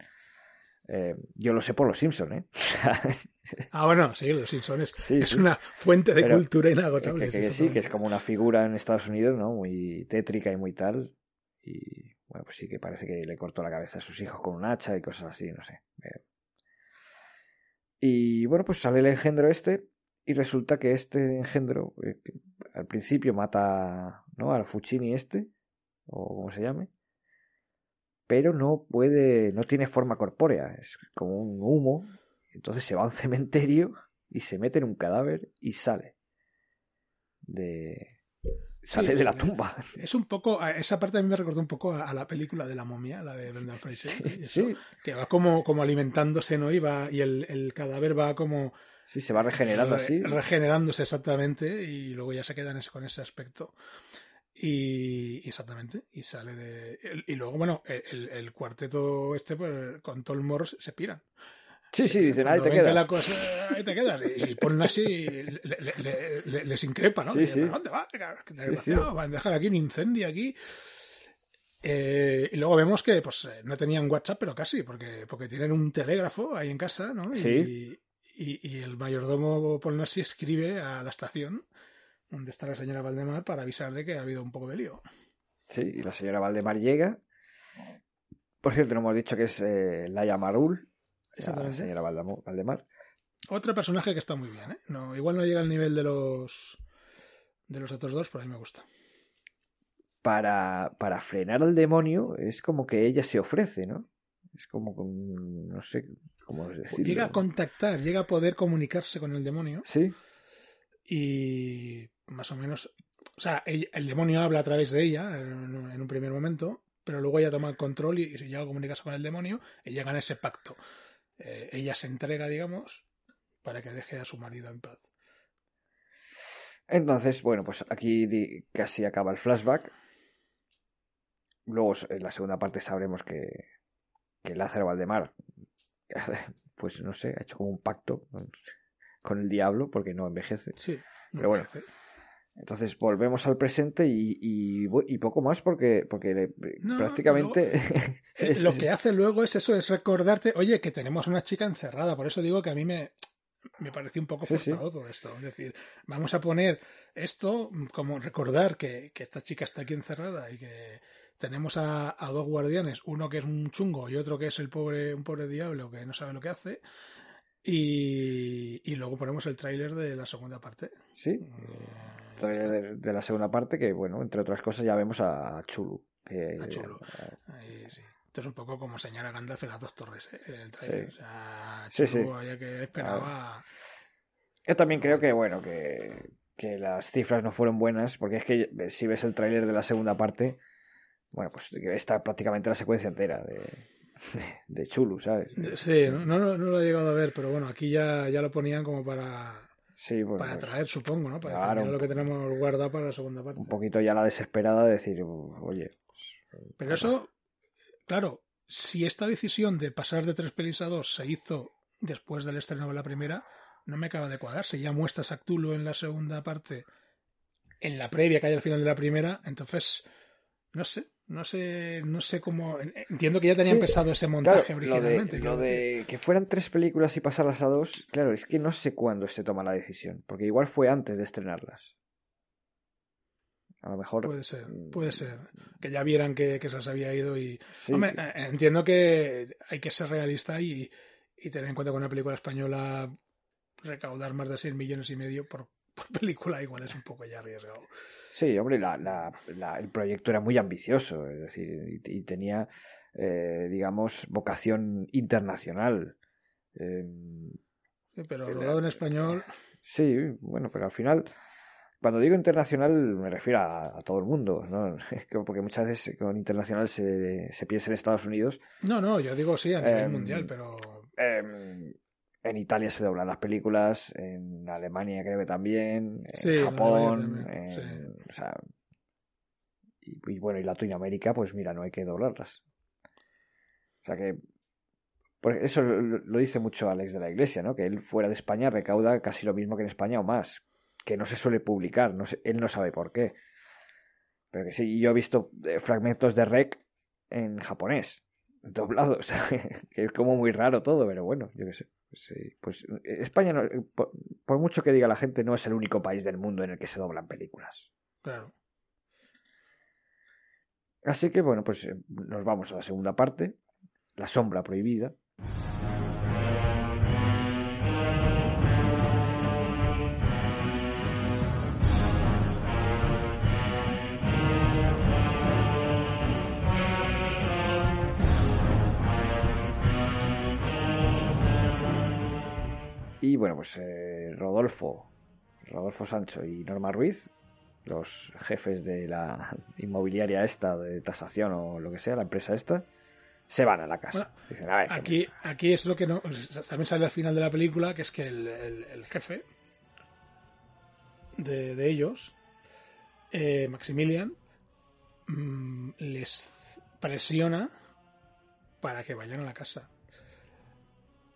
Speaker 1: eh, yo lo sé por los Simpson, ¿eh?
Speaker 2: Ah, bueno, sí, los Simpsons
Speaker 1: Sí,
Speaker 2: es
Speaker 1: sí.
Speaker 2: una fuente de
Speaker 1: Pero
Speaker 2: cultura inagotable.
Speaker 1: que- que sí, que es como una figura en Estados Unidos, ¿no? Muy tétrica y muy tal. Y bueno, pues sí que parece que le cortó la cabeza a sus hijos con un hacha y cosas así, no sé. Y bueno, pues sale el engendro este y resulta que este engendro eh, al principio mata ¿no? al Fuccini este, o como se llame, pero no puede, no tiene forma corpórea, es como un humo. Entonces se va a un cementerio y se mete en un cadáver y sale de, sale
Speaker 2: Sí,
Speaker 1: de la
Speaker 2: sí.
Speaker 1: tumba.
Speaker 2: Es un poco, esa parte a mí me recordó un poco a, a la película de la momia, la de Brendan Fraser.
Speaker 1: Sí,
Speaker 2: eso,
Speaker 1: sí,
Speaker 2: Que va como, como alimentándose, ¿no? Y, va, y el, el cadáver va como
Speaker 1: sí, se va regenerando
Speaker 2: re-
Speaker 1: así.
Speaker 2: regenerándose exactamente y luego ya se quedan con ese aspecto. Y exactamente, y sale de. y luego, bueno, el, el- cuarteto este, pues con morro se piran.
Speaker 1: Sí, sí, dicen, ahí te quedas.
Speaker 2: la cosa- ahí te quedas. Y, y ponen así, le- le- le- le- les increpa, ¿no?
Speaker 1: Sí, sí.
Speaker 2: ¿Dónde va?
Speaker 1: Sí.
Speaker 2: Van a dejar aquí un incendio aquí. Eh, y luego vemos que pues eh, no tenían WhatsApp, pero casi, porque, porque tienen un telégrafo ahí en casa, ¿no? Y,
Speaker 1: Sí.
Speaker 2: y, y el mayordomo Polnasi escribe a la estación donde está la señora Valdemar para avisar de que ha habido un poco de lío.
Speaker 1: Sí, y la señora Valdemar llega. Por cierto, no hemos dicho que es eh, Laia Marul, la señora Valdemar.
Speaker 2: Otro personaje que está muy bien, ¿eh? No, igual no llega al nivel de los de los otros dos, pero a mí me gusta.
Speaker 1: Para, para frenar al demonio es como que ella se ofrece, ¿no? Es como, con- no sé cómo decirlo.
Speaker 2: Llega a contactar, llega a poder comunicarse con el demonio
Speaker 1: Sí,
Speaker 2: y más o menos, o sea, ella- el demonio habla a través de ella en, un- en un primer momento, pero luego ella toma el control y, y llega a comunicarse con el demonio y llegan a ese pacto. Eh, ella se entrega, digamos, para que deje a su marido en paz.
Speaker 1: Entonces, bueno, pues aquí casi acaba el flashback. Luego en la segunda parte sabremos que, que Lázaro Valdemar, pues no sé, ha hecho como un pacto con, con el diablo porque no envejece.
Speaker 2: Sí.
Speaker 1: Pero bueno, Entonces volvemos al presente y, y, y poco más porque, porque
Speaker 2: No,
Speaker 1: prácticamente...
Speaker 2: Eh,
Speaker 1: es-
Speaker 2: Lo que hace luego es eso, es recordarte, oye, que tenemos una chica encerrada. Por eso digo que a mí me, me pareció un poco
Speaker 1: Sí, sí.
Speaker 2: forzado todo esto. Es decir, vamos a poner esto como recordar que, que esta chica está aquí encerrada y que tenemos a, a dos guardianes, uno que es un chungo y otro que es el pobre, un pobre diablo que no sabe lo que hace. Y, y luego ponemos el tráiler de la segunda parte.
Speaker 1: Sí,
Speaker 2: Mm,
Speaker 1: todavía de, de la segunda parte que, bueno, entre otras cosas ya vemos a Chulu. Que,
Speaker 2: A Chulu. Ahí sí. Esto es un poco como señala Gandalf en las dos torres, ¿eh? en el trailer.
Speaker 1: Sí.
Speaker 2: O sea, Chulu,
Speaker 1: sí.
Speaker 2: había que esperaba.
Speaker 1: Yo también creo que, bueno, que, que las cifras no fueron buenas, porque es que eh, si ves el tráiler de la segunda parte, bueno, pues está prácticamente la secuencia entera de, de, Chulu, ¿sabes?
Speaker 2: Sí, no, no, no lo he llegado a ver, pero bueno, aquí ya, ya lo ponían como para,
Speaker 1: Sí, bueno,
Speaker 2: para
Speaker 1: pues,
Speaker 2: atraer, supongo, ¿no? Para
Speaker 1: Claro,
Speaker 2: lo que tenemos guardado para la segunda parte.
Speaker 1: un poquito ya la desesperada de decir, oye, pues,
Speaker 2: Pero eso, claro, si esta decisión de pasar de tres pelis a dos se hizo después del estreno de la primera, no me acaba de cuadrar. Si ya muestras a Cthulhu en la segunda parte, en la previa que hay al final de la primera, entonces, no sé, no sé, no sé cómo. Entiendo que ya tenían
Speaker 1: Sí,
Speaker 2: pensado ese
Speaker 1: Claro,
Speaker 2: montaje
Speaker 1: lo
Speaker 2: originalmente.
Speaker 1: de, lo de que fueran tres películas y pasarlas a dos, claro, es que no sé cuándo se toma la decisión, porque igual fue antes de estrenarlas. A lo mejor.
Speaker 2: Puede ser, puede ser. Que ya vieran que, que se había ido y.
Speaker 1: Sí,
Speaker 2: Hombre, eh, entiendo que hay que ser realista y, y tener en cuenta que una película española recaudar más de 6 millones y medio por, por película igual es un poco ya arriesgado.
Speaker 1: sí, hombre, la, la- la- el proyecto era muy ambicioso, es decir, y, y tenía, eh, digamos, vocación internacional. Eh,
Speaker 2: Sí, Pero rodado en español,
Speaker 1: sí, bueno, pero al final, cuando digo internacional me refiero a, a todo el mundo, ¿no? Porque muchas veces con internacional se, se piensa en Estados Unidos
Speaker 2: no, no, yo digo sí a nivel
Speaker 1: Em,
Speaker 2: mundial, pero
Speaker 1: Eh, en Italia se doblan las películas, en Alemania creo que también, en
Speaker 2: Sí, en
Speaker 1: Japón,
Speaker 2: también,
Speaker 1: en- o sea, y, y bueno, y Latinoamérica, pues mira, no hay que doblarlas. O sea que, eso lo, lo dice mucho Alex de la Iglesia, ¿no? Que él fuera de España recauda casi lo mismo que en España o más, que no se suele publicar, no sé- él no sabe por qué. Pero que sí, y yo he visto eh, fragmentos de Rec en japonés, doblados, o sea, que es como muy raro todo, pero bueno, yo qué sé. Pues, sí, pues, eh, España, no- eh, por, por mucho que diga la gente, no es el único país del mundo en el que se doblan películas.
Speaker 2: claro.
Speaker 1: Así que bueno, pues eh, nos vamos a la segunda parte, La sombra prohibida. Bueno, pues eh, Rodolfo, Rodolfo Sancho y Norma Ruiz los jefes de la inmobiliaria esta, de tasación o lo que sea, la empresa esta, se van a la casa. Dicen, a ver,
Speaker 2: Aquí, aquí es lo que no. También sale al final de la película, que es que el, el- el jefe de, de ellos, eh, Maximilian, mm, les presiona para que vayan a la casa.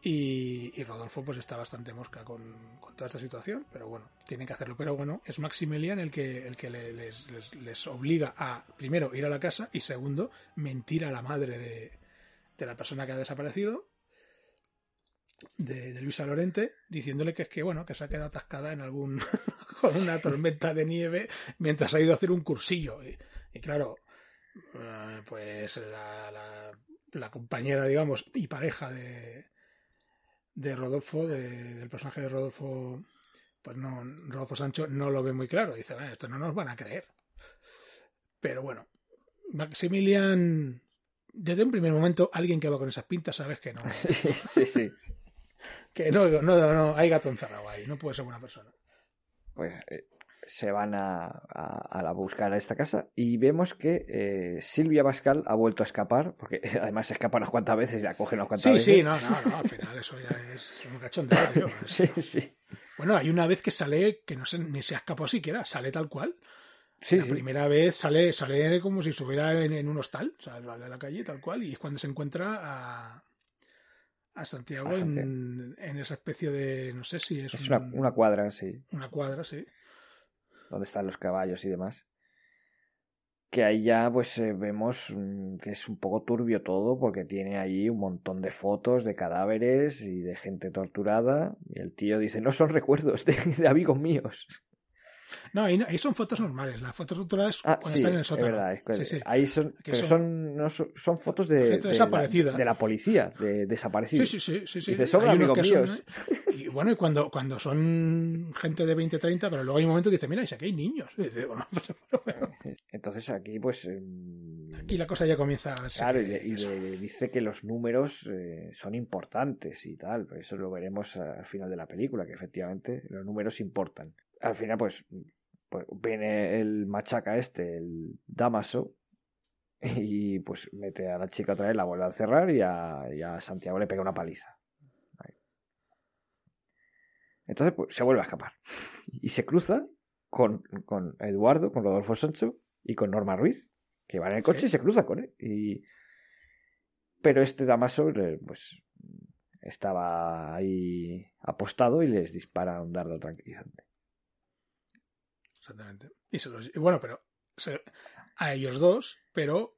Speaker 2: Y, y Rodolfo pues está bastante mosca con, toda esta situación, pero bueno, tienen que hacerlo. Pero bueno, es Maximilian el que, el que le- les, obliga a, primero, ir a la casa y segundo, mentir a la madre de, de la persona que ha desaparecido, de, Luisa Lorente, diciéndole que es que, bueno, que se ha quedado atascada en algún, con una tormenta de nieve mientras ha ido a hacer un cursillo. Y, claro, eh, pues la compañera, digamos, y pareja de, de Rodolfo, de- del personaje de Rodolfo, pues no, Rodolfo Sancho no lo ve muy claro. Dice, "Bueno, esto no nos van a creer. Pero bueno, Maximilian, desde un primer momento, alguien que va con esas pintas, sabes que no,
Speaker 1: sí, sí.
Speaker 2: que no, no, no, hay gato encerrado ahí, no puede ser buena persona.
Speaker 1: Pues eh, se van a, a, a la buscar a esta casa y vemos que eh, Silvia Pascal ha vuelto a escapar, porque además se escapa unas cuantas veces y la coge unas cuantas
Speaker 2: Sí,
Speaker 1: veces.
Speaker 2: sí, no, no, no, al final eso ya es un cachondeo, tío. Es-
Speaker 1: sí, sí.
Speaker 2: Bueno, hay una vez que sale, que no sé, ni se ha escapado siquiera, sale tal cual.
Speaker 1: Sí,
Speaker 2: la
Speaker 1: sí.
Speaker 2: primera vez sale, sale como si estuviera en, en un hostal, o sale a la calle tal cual, y es cuando se encuentra a, a Santiago,
Speaker 1: A
Speaker 2: En, en esa especie de, no sé si es,
Speaker 1: Es
Speaker 2: un-
Speaker 1: una, una cuadra, sí,
Speaker 2: una cuadra, sí.
Speaker 1: Donde están los caballos y demás. Que ahí ya pues eh, vemos mm, que es un poco turbio todo porque tiene ahí un montón de fotos de cadáveres y de gente torturada y el tío dice no son recuerdos de, de amigos míos.
Speaker 2: No, ahí, no- ahí son fotos normales, las fotos roturadas
Speaker 1: Ah,
Speaker 2: cuando
Speaker 1: sí,
Speaker 2: están en el
Speaker 1: es
Speaker 2: sótano.
Speaker 1: verdad. es que
Speaker 2: Sí, sí.
Speaker 1: Ahí son, pero
Speaker 2: son-
Speaker 1: son, no son, fotos de,
Speaker 2: desaparecida.
Speaker 1: La, de la policía, de desaparecidos.
Speaker 2: Sí, sí, sí, sí, sí.
Speaker 1: Dice, son amigos
Speaker 2: son-
Speaker 1: míos.
Speaker 2: y bueno, y cuando, cuando son gente de 20, 30, pero luego hay un momento que dice, mira, y si aquí hay niños. Y dice, bueno, pues, bueno,
Speaker 1: Entonces aquí pues... em,
Speaker 2: aquí la cosa ya comienza a verse.
Speaker 1: Claro, y,
Speaker 2: que-
Speaker 1: le, y
Speaker 2: eso.
Speaker 1: le dice que los números eh, son importantes y tal, pero eso lo veremos al final de la película, que efectivamente los números importan. Al final, pues, pues viene el machaca este, el Damaso, y pues mete a la chica otra vez, la vuelve a encerrar y a, y a Santiago le pega una paliza. Ahí. Entonces, pues se vuelve a escapar. Y se cruza con, con Eduardo, con Rodolfo Sancho y con Norma Ruiz, que van en el coche
Speaker 2: Sí.
Speaker 1: y se cruza con él. Y... Pero este Damaso, pues, estaba ahí apostado y les dispara un dardo tranquilizante.
Speaker 2: Exactamente. Y, se los- y bueno, pero se- a ellos dos, pero.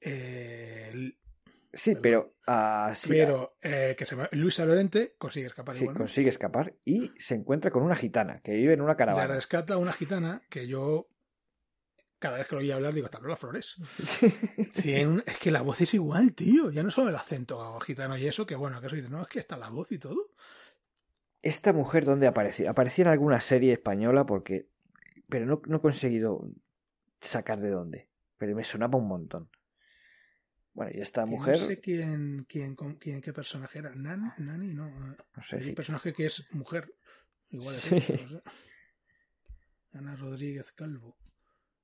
Speaker 2: eh, el-
Speaker 1: Sí,
Speaker 2: Perdón.
Speaker 1: pero así
Speaker 2: pero eh, que se llama Luisa Lorente consigue escapar
Speaker 1: sí,
Speaker 2: igualmente.
Speaker 1: consigue escapar y se encuentra con una gitana que vive en una caravana.
Speaker 2: rescata una gitana que yo. Cada vez que lo oía hablar, digo, las flores. Es que la voz es igual, tío. Ya no solo el acento gitano y eso, que bueno, que eso dice, no, es que está la voz y todo.
Speaker 1: Esta mujer, ¿dónde aparecía? Aparecía en alguna serie española porque... Pero no, no he conseguido sacar de dónde. Pero me sonaba un montón. Bueno, y esta mujer...
Speaker 2: No sé quién, quién, con- quién, qué personaje era. Nan, Nani, no. eh,
Speaker 1: No sé,
Speaker 2: Hay un personaje que es mujer. Igual es
Speaker 1: Sí.
Speaker 2: no sé. Ana Rodríguez Calvo.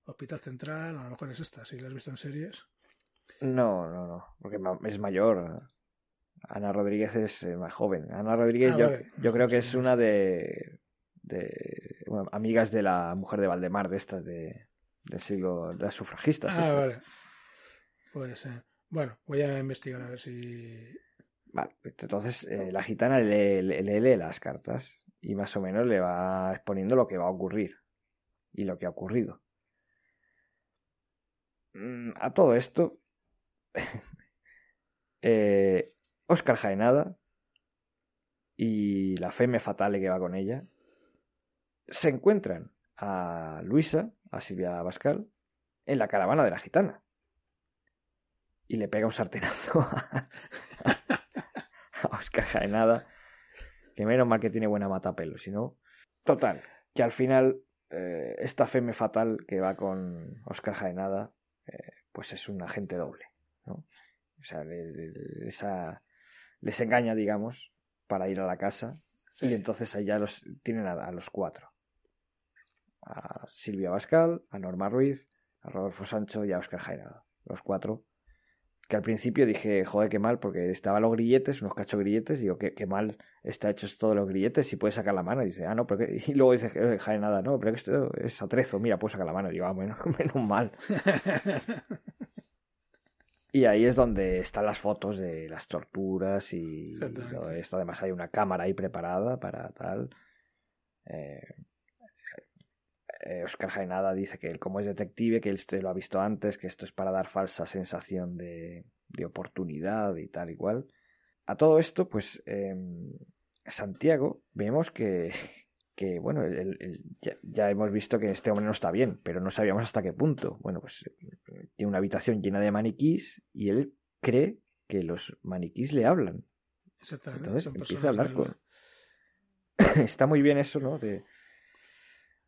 Speaker 2: Hospital Central, a lo mejor es esta, si la has visto en series.
Speaker 1: No, no, no, porque es mayor. Ana Rodríguez es eh, más joven. Ana Rodríguez
Speaker 2: Ah,
Speaker 1: yo,
Speaker 2: vale.
Speaker 1: yo creo que es una de, de bueno, amigas de la mujer de Valdemar, de estas de, del siglo, de las sufragistas.
Speaker 2: Ah,
Speaker 1: estas.
Speaker 2: vale. Puede ser. Bueno, voy a investigar a ver si.
Speaker 1: Vale, pues entonces eh, la gitana le, le- le lee las cartas y más o menos le va exponiendo lo que va a ocurrir y lo que ha ocurrido. Mm, A todo esto, eh, Oscar Jaenada y la Femme Fatale que va con ella se encuentran a Luisa, a Silvia Pascal, en la caravana de la gitana. Y le pega un sartenazo a, a Oscar Jaenada, que menos mal que tiene buena matapelo, si no... Total, que al final eh, esta Femme Fatal que va con Oscar Jaenada, eh, pues es un agente doble, ¿no? O sea, le- le- les, engaña, digamos, para ir a la casa y entonces ahí ya los tienen a, a los cuatro. A Silvia Bascal, a Norma Ruiz, a Rodolfo Sancho y a Oscar Jaenada. Los cuatro. Que al principio dije, joder, qué mal, porque estaban los grilletes, unos cachos grilletes, digo, qué, qué mal está hecho todos los grilletes, si puedes sacar la mano. Y dice, ah, no, pero que... Y luego dice, eh, Jaenada, no, pero esto es atrezo, mira, puedo sacar la mano. Y digo, ah, bueno, menos mal. Y ahí es donde están las fotos de las torturas y todo esto. Además hay una cámara ahí preparada para tal. Eh, eh, Oscar Jaenada dice que él, como es detective, que él lo ha visto antes, que esto es para dar falsa sensación de, de oportunidad y tal y cual. A todo esto, pues em, Santiago vemos que, que bueno, ya, hemos visto que este hombre no está bien, pero no sabíamos hasta qué punto. Bueno, pues tiene una habitación llena de maniquís y él cree que los maniquís le hablan.
Speaker 2: Exactamente.
Speaker 1: Entonces empieza a hablar con... está muy bien eso, ¿no? De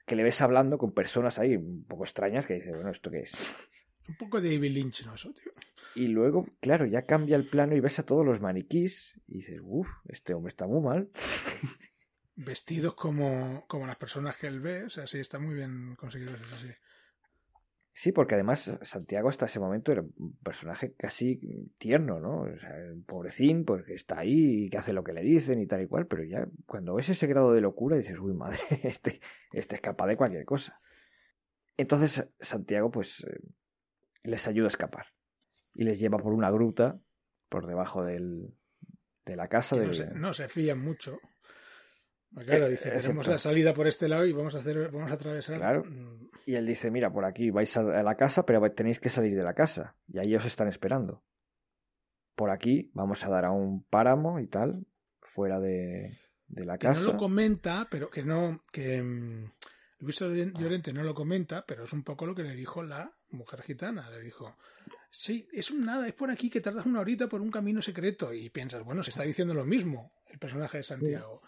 Speaker 1: que le ves hablando con personas ahí un poco extrañas que dice, bueno, ¿esto qué es?
Speaker 2: Un poco de David Lynch, ¿no? Eso, tío.
Speaker 1: Y luego, claro, ya cambia el plano y ves a todos los maniquís y dices, uff, este hombre está muy mal.
Speaker 2: vestidos como, como las personas que él ve. O sea, sí, está muy bien conseguido eso, sí.
Speaker 1: Sí, porque además Santiago hasta ese momento era un personaje casi tierno, ¿no? O sea, un pobrecín, pues que está ahí y que hace lo que le dicen y tal y cual, pero ya cuando ves ese grado de locura dices, uy, madre, este, este es capaz de cualquier cosa. Entonces Santiago, pues, eh, les ayuda a escapar y les lleva por una gruta por debajo del, de la casa.
Speaker 2: No, se, no se fían mucho. Pues claro, eh, dice, tenemos la salida por este lado y vamos a hacer, vamos a atravesar.
Speaker 1: Claro. Mm. Y él dice, mira, por aquí vais a la casa, pero tenéis que salir de la casa. Y ahí os están esperando. Por aquí vamos a dar a un páramo y tal, fuera de, de la casa.
Speaker 2: Que no lo comenta, pero que no, que mm, Luis Llorente no lo comenta, pero es un poco lo que le dijo la mujer gitana. Le dijo, sí, es un nada, es por aquí que tardas una horita por un camino secreto. Y piensas, bueno, se está diciendo lo mismo el personaje de Santiago.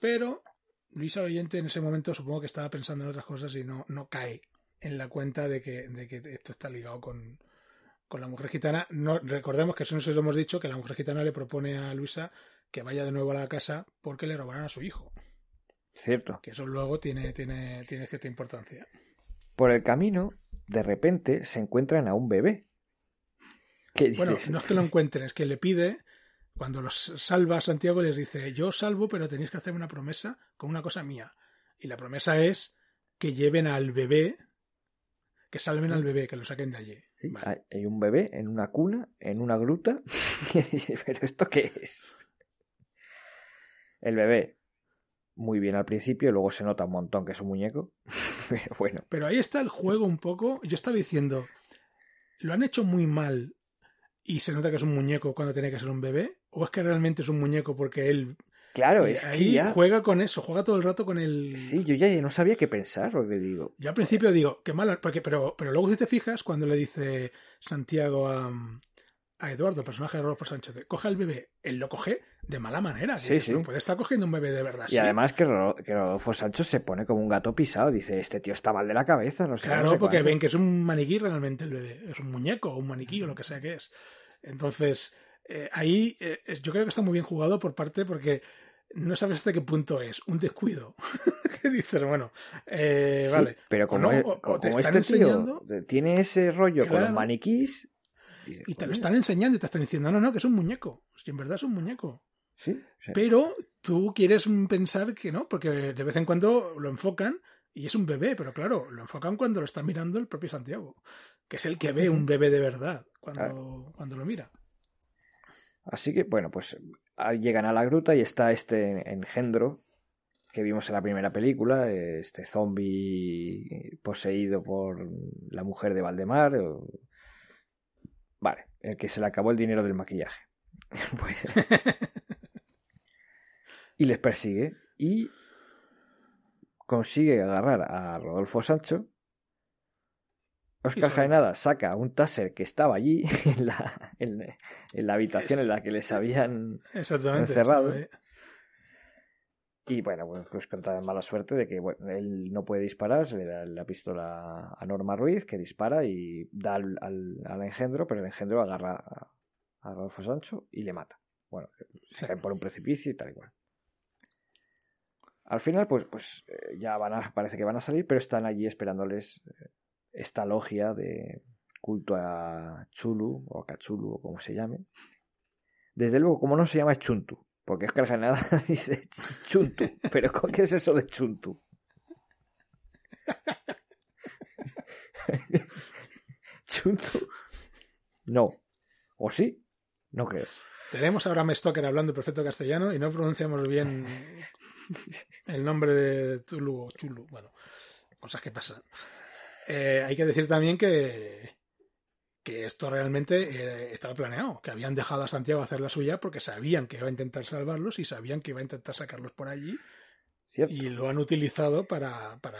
Speaker 2: Pero Luisa Oyente en ese momento supongo que estaba pensando en otras cosas y no, no cae en la cuenta de que, de que esto está ligado con, con la mujer gitana. No, recordemos que eso nos hemos dicho, que la mujer gitana le propone a Luisa que vaya de nuevo a la casa porque le robarán a su hijo.
Speaker 1: Cierto.
Speaker 2: Que eso luego tiene, tiene, tiene cierta importancia.
Speaker 1: Por el camino, de repente, se encuentran a un bebé.
Speaker 2: Bueno, no es que lo encuentren, es que le pide cuando los salva Santiago les dice, yo salvo, pero tenéis que hacer una promesa con una cosa mía. Y la promesa es que lleven al bebé, que salven al bebé, que lo saquen de allí.
Speaker 1: Hay un bebé en una cuna, en una gruta. ¿Pero esto qué es? El bebé, muy bien al principio, luego se nota un montón que es un muñeco. Pero bueno.
Speaker 2: Pero ahí está el juego un poco. Yo estaba diciendo, lo han hecho muy mal y se nota que es un muñeco cuando tiene que ser un bebé, o es que realmente es un muñeco porque él
Speaker 1: Claro, es
Speaker 2: ahí juega con eso, juega todo el rato con el.
Speaker 1: Sí, yo ya no sabía qué pensar, lo que digo.
Speaker 2: Yo al principio digo, qué malo, porque, pero, pero luego si te fijas, cuando le dice Santiago a, a Eduardo, personaje de Rodolfo Sánchez, coge al bebé, él lo coge de mala manera. Sí, sí. No puede estar cogiendo un bebé de verdad.
Speaker 1: Y además que, Rodolfo Sánchez se pone como un gato pisado, dice, este tío está mal de la cabeza, no sé.
Speaker 2: Claro, porque ven que es un maniquí realmente el bebé, es un muñeco, un maniquí o lo que sea que es. Entonces, eh, ahí eh, yo creo que está muy bien jugado por parte porque no sabes hasta qué punto es un descuido. que dices, bueno, eh, vale.
Speaker 1: Pero como, te están este enseñando, tiene ese rollo con los maniquís.
Speaker 2: Y, te lo están enseñando y te están diciendo, no, no, que es un muñeco. Si en verdad es un muñeco.
Speaker 1: Sí,
Speaker 2: Pero tú quieres pensar que no, porque de vez en cuando lo enfocan y es un bebé, pero claro, lo enfocan cuando lo está mirando el propio Santiago, que es el que ve un bebé de verdad cuando, cuando lo mira.
Speaker 1: Así que, bueno, pues llegan a la gruta y está este engendro que vimos en la primera película, este zombie poseído por la mujer de Valdemar. Vale, el que se le acabó el dinero del maquillaje. Pues, y les persigue y consigue agarrar a Rodolfo Sancho Oscar Jaenada saca un taser que estaba allí en la, en, la habitación en la que les habían encerrado. Y bueno, pues, pues con mala suerte de que bueno, él no puede disparar, se le da la pistola a Norma Ruiz, que dispara y da al, al, engendro, pero el engendro agarra a, a Rodolfo Sancho y le mata. Bueno, se cae por un precipicio y tal igual. Al final, pues, pues eh, ya van a, parece que van a salir, pero están allí esperándoles eh, esta logia de culto a Chulu o a Cachulu o como se llame. Desde luego, como no se llama es Chuntu, porque es que nada dice Chuntu, pero ¿qué es eso de Chuntu? Chuntu. No. ¿O sí? No creo.
Speaker 2: Tenemos ahora a Stoker hablando perfecto castellano y no pronunciamos bien el nombre de Tulu o Chulu. Bueno, cosas que pasan. Eh, hay que decir también que, que esto realmente eh, estaba planeado, que habían dejado a Santiago hacer la suya porque sabían que iba a intentar salvarlos y sabían que iba a intentar sacarlos por allí. Y lo han utilizado para, para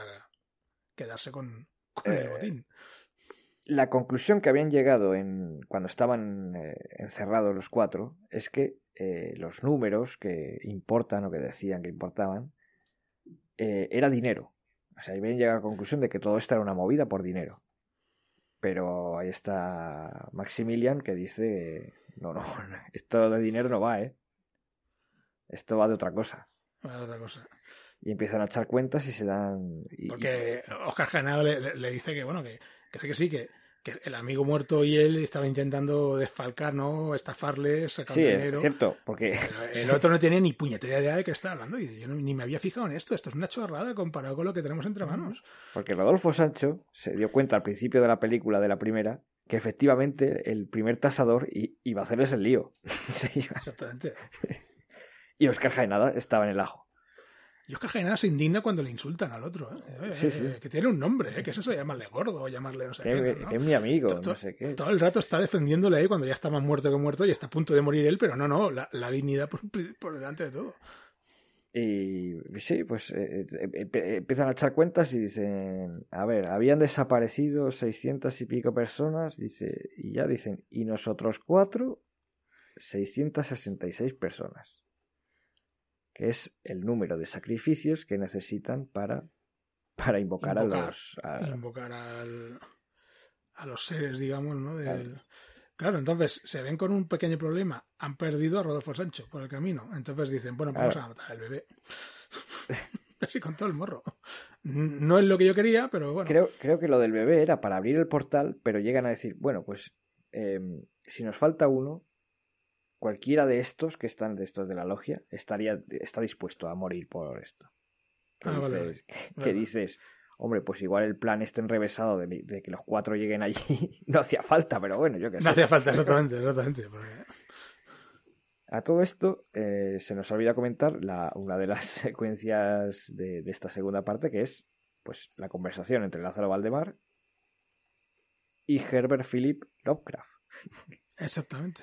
Speaker 2: quedarse con, el eh, botín.
Speaker 1: La conclusión que habían llegado en, cuando estaban encerrados los cuatro es que los números que importan o que decían que importaban era dinero. O sea, habían llegado a la conclusión de que todo esto era una movida por dinero. Pero ahí está Maximilian que dice, no, no, esto de dinero no va, ¿eh? Esto va de otra cosa.
Speaker 2: Va de otra cosa.
Speaker 1: Y empiezan a echar cuentas y se dan...
Speaker 2: Porque Oscar Janado le, dice que, bueno, que, que sí que sí, que, que el amigo muerto y él estaba intentando desfalcar, ¿no? Estafarle, sacar
Speaker 1: sí,
Speaker 2: dinero.
Speaker 1: Es cierto, porque.
Speaker 2: el otro no tiene ni puñetera idea de qué está hablando y yo ni me había fijado en esto. Esto es una chorrada comparado con lo que tenemos entre manos.
Speaker 1: Porque Rodolfo Sancho se dio cuenta al principio de la película, de la primera, que efectivamente el primer tasador iba a hacerles el lío.
Speaker 2: Exactamente.
Speaker 1: y Oscar Jaenada estaba en el ajo.
Speaker 2: Y Oscar Jaenada se indigna cuando le insultan al otro, ¿eh? Sí, sí. que tiene un nombre, ¿eh? que es eso llamarle gordo o llamarle no sé qué.
Speaker 1: Es mi amigo, no sé qué.
Speaker 2: Todo el rato está defendiéndole ahí cuando ya está más muerto que muerto y está a punto de morir él, pero no, no, la, dignidad por, delante de todo.
Speaker 1: Y sí, pues eh, eh, empiezan a echar cuentas y dicen, a ver, habían desaparecido 600 y pico personas, dice, y ya dicen, y nosotros cuatro, 666 personas que es el número de sacrificios que necesitan para, para invocar, a los...
Speaker 2: A... Invocar a los seres, digamos, ¿no? Claro. entonces se ven con un pequeño problema. Han perdido a Rodolfo Sancho por el camino. Entonces dicen, bueno, vamos a matar al bebé. Así con todo el morro. No es lo que yo quería, pero bueno.
Speaker 1: Creo, creo que lo del bebé era para abrir el portal, pero llegan a decir, bueno, pues em, si nos falta uno, cualquiera de estos que están de estos de la logia estaría está dispuesto a morir por esto. Que, ah, dices, que dices, hombre, pues igual el plan está enrevesado de, que los cuatro lleguen allí. no hacía falta, pero bueno, yo que sé.
Speaker 2: No hacía falta, exactamente, exactamente.
Speaker 1: A todo esto eh, se nos olvida comentar la, una de las secuencias de, de, esta segunda parte, que es pues la conversación entre Lázaro Valdemar y Herbert Philip Lovecraft.
Speaker 2: Exactamente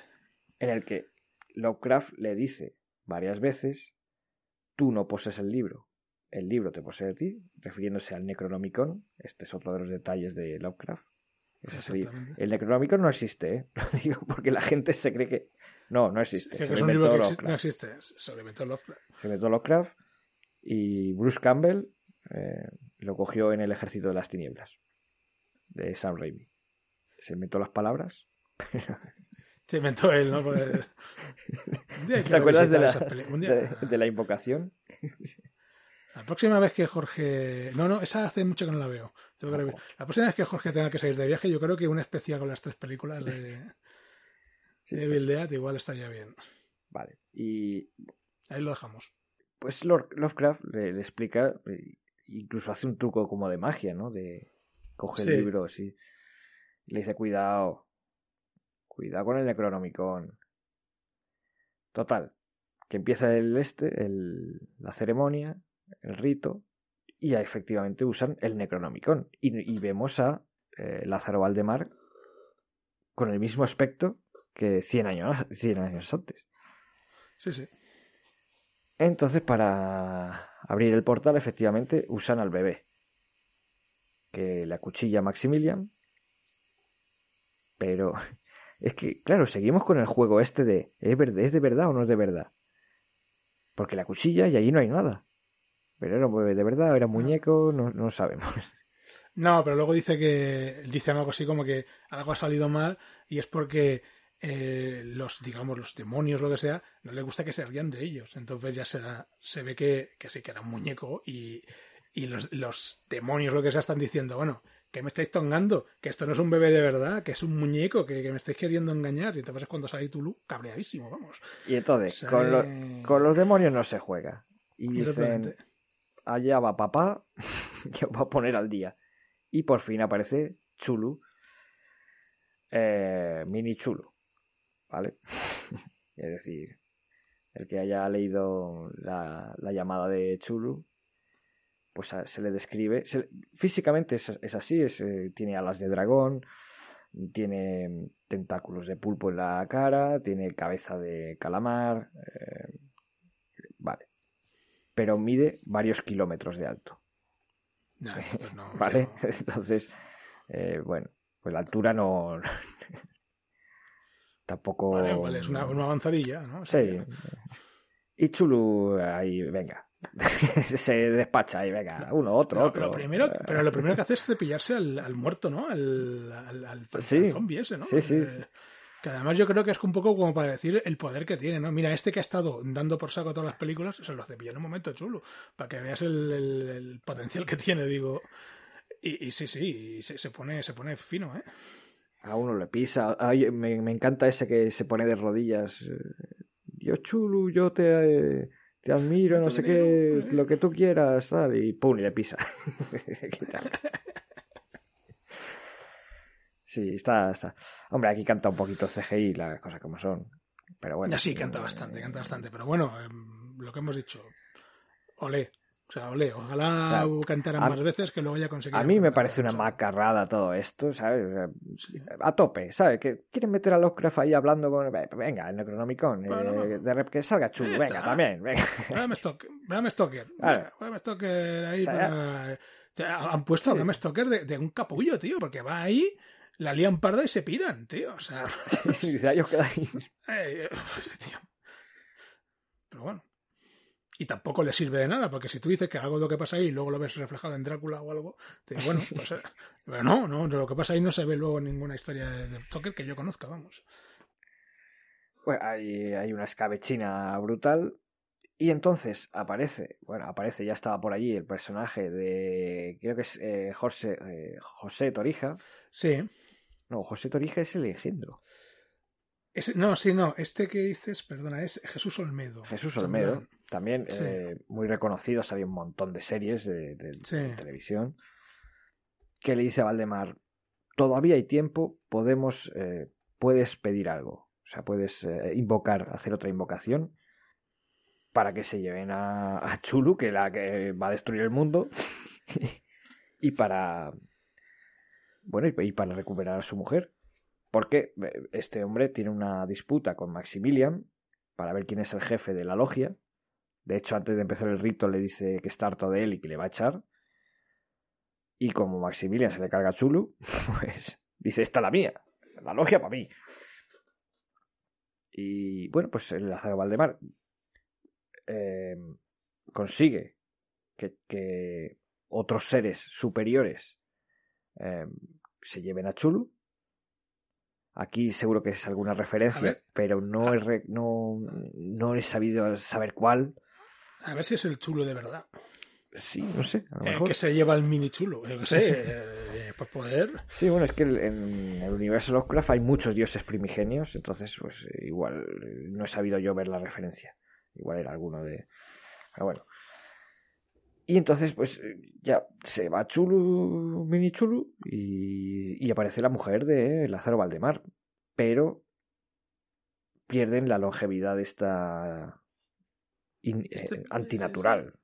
Speaker 1: en el que Lovecraft le dice varias veces, tú no poses el libro, el libro te posee a ti, refiriéndose al Necronomicon, este es otro de los detalles de Lovecraft. el Necronomicon no existe, ¿eh? lo digo porque la gente se cree que... No, no existe.
Speaker 2: Es un libro que no existe, se lo inventó Lovecraft.
Speaker 1: Se inventó Lovecraft y Bruce Campbell eh, lo cogió en el Ejército de las Tinieblas de Sam Raimi. Se inventó las palabras,
Speaker 2: se inventó él, ¿no?
Speaker 1: ¿Te acuerdas de la, de, la invocación?
Speaker 2: La próxima vez que Jorge. No, no, esa hace mucho que no la veo. La próxima vez que Jorge tenga que salir de viaje, yo creo que una especial con las tres películas de, de Bill Dead igual estaría bien.
Speaker 1: Vale, y.
Speaker 2: Ahí lo dejamos.
Speaker 1: Pues Lovecraft le, explica, incluso hace un truco como de magia, ¿no? De coge el libro así. Le dice, cuidado, Cuidado con el Necronomicon. Total, que empieza el este, el, la ceremonia, el rito, y ya efectivamente usan el Necronomicon. Y, vemos a eh, Lázaro Valdemar con el mismo aspecto que 100 años, 100 años antes.
Speaker 2: Sí, sí.
Speaker 1: Entonces, para abrir el portal, efectivamente, usan al bebé. Que la cuchilla Maximilian. Pero es que, claro, seguimos con el juego este de ¿es, ¿es de verdad o no es de verdad? Porque la cuchilla y allí no hay nada. Pero era de verdad, era muñeco, no, no sabemos.
Speaker 2: No, pero luego dice que dice algo así como que algo ha salido mal y es porque eh, los, digamos, los demonios, lo que sea, no le gusta que se rían de ellos. Entonces ya se, da, se ve que, que sí, que era un muñeco y, y los, los demonios, lo que sea, están diciendo, bueno, que me estáis tongando, que esto no es un bebé de verdad, que es un muñeco, que, que me estáis queriendo engañar. Y entonces es cuando sale Tulu, cabreadísimo, vamos.
Speaker 1: Y entonces,
Speaker 2: Sale-
Speaker 1: con, lo- con los demonios no se juega. Y dicen, allá va papá, que va a poner al día. Y por fin aparece Chulu, eh, mini Chulu, ¿vale? es decir, el que haya leído la, la llamada de Chulu, pues se le describe, se- físicamente es, es así, es, eh, tiene alas de dragón, tiene tentáculos de pulpo en la cara, tiene cabeza de calamar, eh, vale. Pero mide varios kilómetros de alto.
Speaker 2: No, entonces no,
Speaker 1: ¿Vale? Entonces, eh, bueno, pues la altura no. Tampoco.
Speaker 2: Vale, vale, es una, una avanzadilla, ¿no?
Speaker 1: Sí. Y Chulu ahí, venga. Se despacha ahí, venga. Uno, otro,
Speaker 2: Lo,
Speaker 1: otro.
Speaker 2: lo primero,
Speaker 1: Eh,
Speaker 2: pero lo primero que hace es cepillarse al, al muerto, ¿no? Al, al, al, al
Speaker 1: Sí.
Speaker 2: zombie ese, ¿no?
Speaker 1: Sí, sí,
Speaker 2: Eh. Que además yo creo que es un poco como para decir el poder que tiene, ¿no? Mira, este que ha estado dando por saco todas las películas, se lo cepilla en un momento chulo, para que veas el, el- el potencial que tiene, digo. Y, y sí, sí, y se, se pone, se pone fino, ¿eh?
Speaker 1: A uno le pisa. Ay, me, me encanta ese que se pone de rodillas. Dios Chulu, yo te, eh, te admiro, no sé qué,
Speaker 2: eh.
Speaker 1: lo que tú quieras, tal. Y pum, y le pisa. Sí, está, está. Hombre, aquí canta un poquito CGI las cosas como son. Pero bueno.
Speaker 2: Ya sí, canta bastante, canta bastante. Pero bueno, em, lo que hemos dicho, olé. O sea, olé. Ojalá
Speaker 1: Claro.
Speaker 2: cantaran
Speaker 1: A-
Speaker 2: más veces que luego haya conseguido.
Speaker 1: A mí me parece una macarrada todo esto, ¿sabes? O sea,
Speaker 2: Sí.
Speaker 1: a tope, ¿sabes? Que quieren meter a Lovecraft ahí hablando con. Venga, el Necronomicon. eh, de rep- que salga chulo,
Speaker 2: ya
Speaker 1: venga,
Speaker 2: está.
Speaker 1: también, venga.
Speaker 2: Bram Stoker. Stoker. Ahí
Speaker 1: O sea,
Speaker 2: para... Te- Han puesto a. Bram Stoker de, de un capullo, tío, porque va ahí, la lían parda y se piran, tío. O sea. Pero bueno. Y tampoco le sirve de nada, porque si tú dices que algo de lo que pasa ahí y luego lo ves reflejado en Drácula o algo, te digo, bueno, pues... eh, Pero no, no, lo que pasa ahí no se ve luego en ninguna historia de, Stoker que yo conozca, vamos.
Speaker 1: Bueno, hay, hay una escabechina brutal. Y entonces aparece, bueno, aparece, ya estaba por allí el personaje de, creo que es eh, José, eh, José Torija.
Speaker 2: Sí.
Speaker 1: No, José Torija es el engendro.
Speaker 2: No, sí, no. Este que dices, perdona, es Jesús Olmedo.
Speaker 1: Jesús Olmedo,
Speaker 2: También. Sí.
Speaker 1: eh, muy reconocido, salió un montón de series de, de-
Speaker 2: Sí.
Speaker 1: de televisión, que le dice a Valdemar, todavía hay tiempo, podemos, eh, puedes pedir algo, o sea, puedes eh, invocar, hacer otra invocación para que se lleven a, a Chulu, que la que va a destruir el mundo, y para, bueno, y para recuperar a su mujer. Porque eh, este hombre tiene una disputa con Maximilian para ver quién es el jefe de la logia. De hecho, antes de empezar el rito le dice que está harto de él y que le va a echar. Y como Maximilian se le carga a Chulu, pues dice, esta es la mía, la logia para mí. Y bueno, pues el Lázaro Valdemar eh, consigue que, que otros seres superiores eh, se lleven a Chulu. Aquí seguro que es alguna referencia, pero no he, re- no, no he sabido saber cuál.
Speaker 2: A ver si es el chulo de verdad.
Speaker 1: Sí, no sé. A lo
Speaker 2: El que se lleva el mini chulo. Yo sé. eh, pues poder.
Speaker 1: Sí, bueno, es que el- en el universo Lovecraft hay muchos dioses primigenios, entonces, pues igual no he sabido yo ver la referencia. Igual era alguno de. Pero bueno. Y entonces, pues eh, ya se va Chulu, mini Chulu, y, y aparece la mujer de Lázaro Valdemar. Pero pierden la longevidad esta in-
Speaker 2: Este-
Speaker 1: eh, antinatural.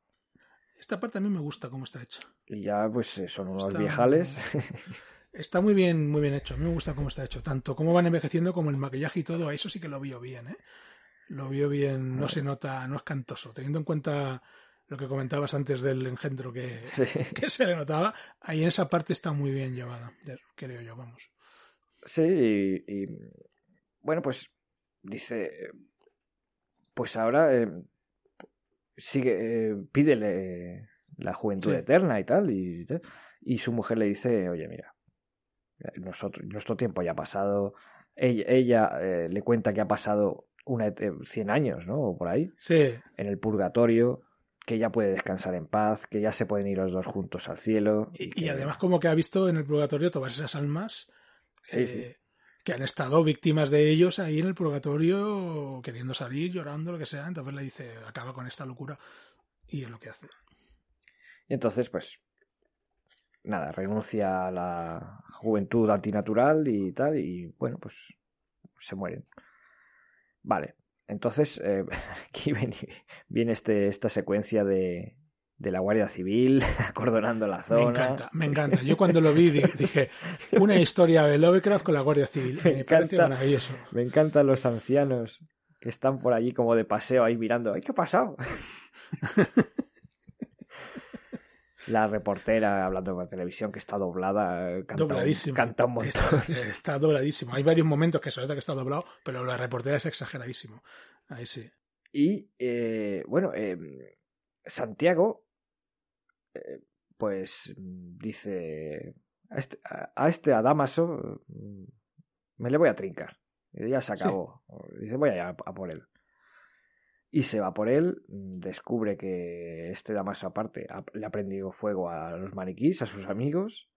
Speaker 2: Esta parte a mí me gusta cómo está hecha.
Speaker 1: Y ya, pues eh, son unos
Speaker 2: Está-
Speaker 1: viejales.
Speaker 2: Está muy bien, muy bien hecho. A mí me gusta cómo está hecho. Tanto cómo van envejeciendo como el maquillaje y todo. Eso sí que lo vio bien, ¿eh? Lo vio bien. No se nota, no es cantoso. Teniendo en cuenta lo que comentabas antes del engendro que,
Speaker 1: Sí.
Speaker 2: que se le notaba, ahí en esa parte está muy bien llevada, creo yo, vamos.
Speaker 1: Sí, y, y, bueno, pues dice, eh, pues ahora eh, sigue, eh, pídele la juventud
Speaker 2: Sí.
Speaker 1: eterna y tal, y, y su mujer le dice, oye, mira, nosotros, nuestro tiempo ya ha pasado, ella, ella, eh, le cuenta que ha pasado una, et- 100 años, ¿no? O por ahí,
Speaker 2: Sí,
Speaker 1: en el purgatorio, que ya puede descansar en paz, que ya se pueden ir los dos juntos al cielo.
Speaker 2: y, y
Speaker 1: que-
Speaker 2: además como que ha visto en el purgatorio todas esas almas
Speaker 1: Sí,
Speaker 2: eh, que han estado víctimas de ellos ahí en el purgatorio queriendo salir, llorando, lo que sea. Entonces le dice, acaba con esta locura. Y es lo que hace.
Speaker 1: Y entonces, pues, nada, renuncia a la juventud antinatural y tal, y bueno, pues se mueren. Vale, entonces eh, aquí viene, viene este, esta secuencia de, de la Guardia Civil acordonando la zona.
Speaker 2: Me encanta, me encanta. Yo cuando lo vi di- dije, una historia de Lovecraft con la Guardia Civil.
Speaker 1: Me
Speaker 2: Me, parece
Speaker 1: encanta.
Speaker 2: maravilloso.
Speaker 1: Me encantan los ancianos que están por allí como de paseo ahí mirando. ¡Ay, qué ha pasado! La reportera hablando por televisión que está doblada, eh, canta, un,
Speaker 2: Dobladísimo.
Speaker 1: canta un montón.
Speaker 2: Está, está dobladísimo. Hay varios momentos que se nota que está doblado, pero la reportera es exageradísimo. Ahí sí.
Speaker 1: Y eh, bueno, eh, Santiago, eh, pues mm, dice a este, a, este a Damaso mm, me le voy a trincar. Y ya se
Speaker 2: Sí.
Speaker 1: acabó. Dice voy a, a por él. Y se va por él, mm, descubre que este Damaso aparte le ha prendido fuego a los maniquís, a sus amigos.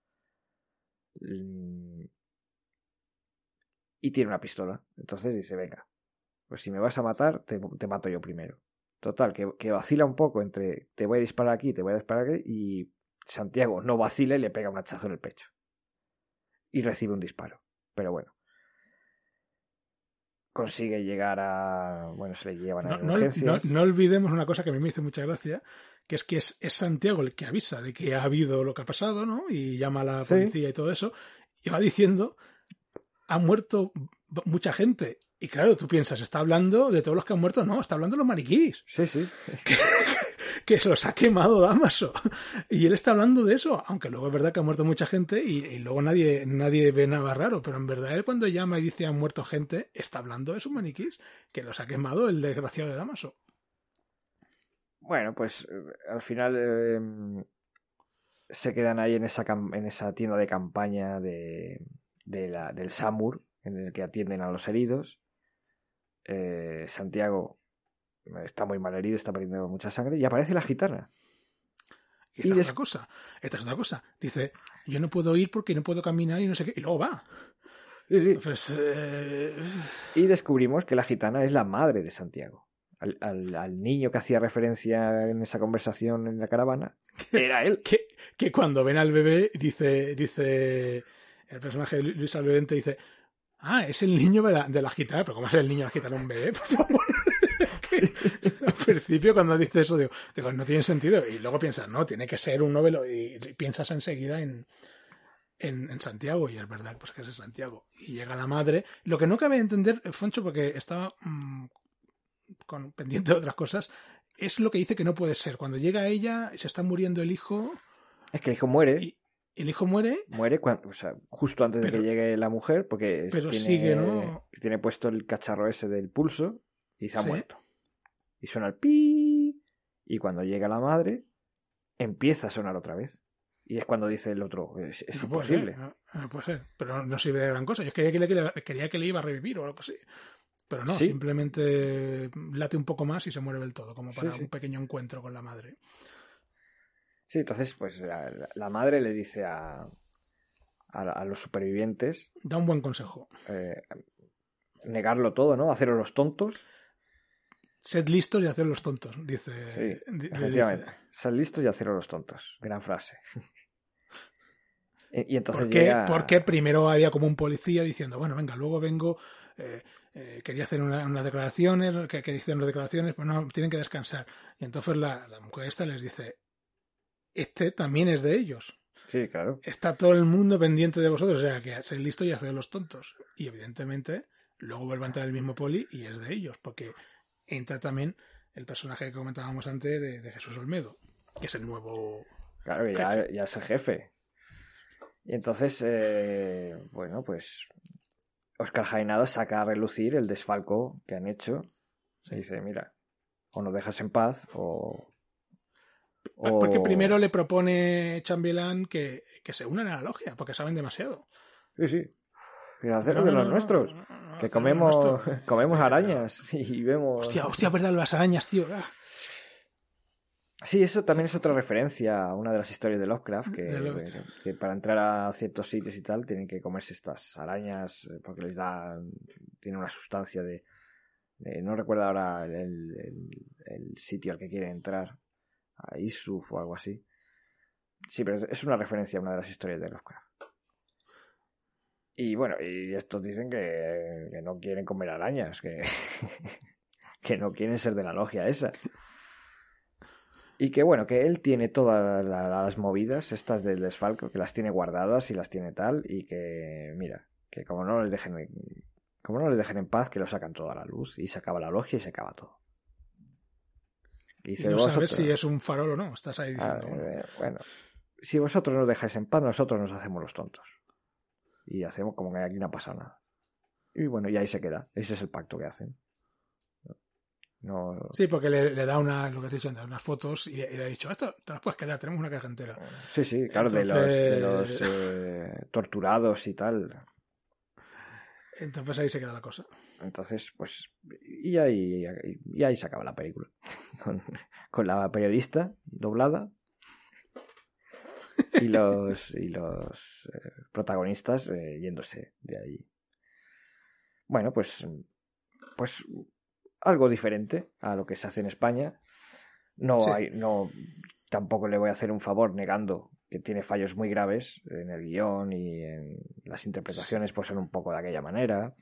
Speaker 1: mm, Y tiene una pistola. Entonces dice, venga, pues si me vas a matar, te, te mato yo primero. Total, que, que vacila un poco entre te voy a disparar aquí, te voy a disparar aquí, y Santiago no vacila y le pega un hachazo en el pecho. Y recibe un disparo. Pero bueno. Consigue llegar a. Bueno, se le llevan a
Speaker 2: No, no, no, no olvidemos una cosa que a mí me hizo mucha gracia, que es que es, es Santiago el que avisa de que ha habido lo que ha pasado, ¿no? Y llama a la
Speaker 1: Sí.
Speaker 2: policía y todo eso, y va diciendo, ha muerto mucha gente. Y claro, tú piensas, está hablando de todos los que han muerto, no, está hablando de los mariquís,
Speaker 1: Sí, sí.
Speaker 2: que se los ha quemado Damaso. Y él está hablando de eso, aunque luego es verdad que ha muerto mucha gente y, luego nadie, nadie ve nada raro, pero en verdad él cuando llama y dice han muerto gente, está hablando de sus maniquís, que los ha quemado el desgraciado de Damaso.
Speaker 1: Bueno, pues eh, al final eh, se quedan ahí en esa, en esa tienda de campaña de, de la, del SAMUR, en el que atienden a los heridos. Eh, Santiago está muy mal herido, está perdiendo mucha sangre, y aparece la gitana.
Speaker 2: Y esta
Speaker 1: Y
Speaker 2: es otra cosa. Esta es otra cosa. Dice, yo no puedo ir porque no puedo caminar y no sé qué. Y luego va.
Speaker 1: Sí, sí.
Speaker 2: Entonces, eh,
Speaker 1: Y descubrimos que la gitana es la madre de Santiago. Al, al- al niño que hacía referencia en esa conversación en la caravana, era él.
Speaker 2: que, que cuando ven al bebé, dice, dice el personaje de Luis Alvedente, dice, ah, es el niño de la, de la gitana. Pero ¿cómo es el niño de la gitana un bebé? Por favor. Al principio cuando dice eso digo, digo, no tiene sentido. Y luego piensas, no, tiene que ser un novelo. Y, piensas enseguida en, en, en Santiago. Y es verdad pues que es en Santiago. Y llega la madre. Lo que no cabe entender, Foncho, porque estaba mm, con, pendiente de otras cosas, es lo que dice que no puede ser. Cuando llega ella, se está muriendo el hijo,
Speaker 1: Es que el hijo muere.
Speaker 2: y el hijo muere,
Speaker 1: muere cuando, o sea, justo antes
Speaker 2: Pero-
Speaker 1: de que llegue la mujer, porque
Speaker 2: pero
Speaker 1: tiene,
Speaker 2: sigue, ¿no?
Speaker 1: tiene puesto el cacharro ese del pulso y se ha
Speaker 2: Sí.
Speaker 1: muerto. Y suena el pi. Y cuando llega la madre, empieza a sonar otra vez. Y es cuando dice el otro, es, es
Speaker 2: no puede
Speaker 1: imposible.
Speaker 2: ser, no, no puede ser. Pero no sirve de gran cosa. Yo quería que le, que le- quería que le iba a revivir o algo así. Pero no,
Speaker 1: Sí.
Speaker 2: simplemente late un poco más y se muere del todo, como para
Speaker 1: Sí, sí.
Speaker 2: un pequeño encuentro con la madre.
Speaker 1: Sí, entonces, pues la, la- la madre le dice a, a, a los supervivientes
Speaker 2: Da un buen consejo.
Speaker 1: eh, negarlo todo, ¿no? Haceros los tontos.
Speaker 2: Sed listos y hacer los tontos, dice.
Speaker 1: Sí,
Speaker 2: di- les
Speaker 1: efectivamente.
Speaker 2: dice.
Speaker 1: Sed listos y haceros los tontos. Gran frase. y y entonces
Speaker 2: ¿Por qué?
Speaker 1: llega...
Speaker 2: Porque primero había como un policía diciendo, bueno, venga, luego vengo, eh, eh, quería hacer una- unas declaraciones, que, que dicen las declaraciones, pues no, tienen que descansar. Y entonces la, la mujer esta les dice, este también es de ellos.
Speaker 1: Sí, claro.
Speaker 2: Está todo el mundo pendiente de vosotros, o sea, que sed listo y haced los tontos. Y evidentemente, luego vuelve a entrar el mismo poli y es de ellos, porque entra también el personaje que comentábamos antes de, de Jesús Olmedo, que es el nuevo...
Speaker 1: Claro, ya, ya es el jefe. Y entonces, eh, bueno, pues Oscar Jaenado saca a relucir el desfalco que han hecho. Se dice, mira, o nos dejas en paz o... o-
Speaker 2: Porque primero le propone Chambelán que, que se unan a la logia, porque saben demasiado.
Speaker 1: Sí, sí. Hacerlo de los nuestros. Que comemos, comemos arañas y vemos.
Speaker 2: Hostia, hostia, verdad, las arañas, tío. Ah.
Speaker 1: Sí, eso también es otra referencia a una de las historias de Lovecraft, que, para entrar a ciertos sitios y tal tienen que comerse estas arañas eh, porque les da, tiene una sustancia de, no recuerdo ahora el, sitio al que quiere entrar, a Isuf o algo así. Sí, pero es una referencia a una de las historias de Lovecraft. Y bueno, y estos dicen que, que no quieren comer arañas, que, que no quieren ser de la logia esa. Y que bueno, que él tiene todas las movidas, estas del desfalco, que las tiene guardadas y las tiene tal, y que, mira, que como no les dejen, como no les dejen en paz, que lo sacan todo a la luz, y se acaba la logia y se acaba todo.
Speaker 2: Y, no sabes si es un farol o no, estás ahí
Speaker 1: ah, diciendo. Eh, bueno, si vosotros nos dejáis en paz, nosotros nos hacemos los tontos. Y hacemos como que aquí no ha pasado nada. Y bueno, y ahí se queda. Ese es el pacto que hacen.
Speaker 2: Sí, porque le, da una, lo que estoy diciendo, unas fotos y, le ha dicho, esto te las puedes quedar, tenemos una caja entera.
Speaker 1: Sí, sí, claro, de los, eh, torturados y tal.
Speaker 2: Entonces ahí se queda la cosa.
Speaker 1: Entonces, pues, y ahí, y ahí se acaba la película. Con, la periodista doblada y los, y los eh, protagonistas eh, yéndose de ahí. Bueno, pues, pues algo diferente a lo que se hace en España. No hay, no, tampoco le voy a hacer un favor negando que tiene fallos muy graves en el guion y en las interpretaciones, pues son un poco de aquella manera.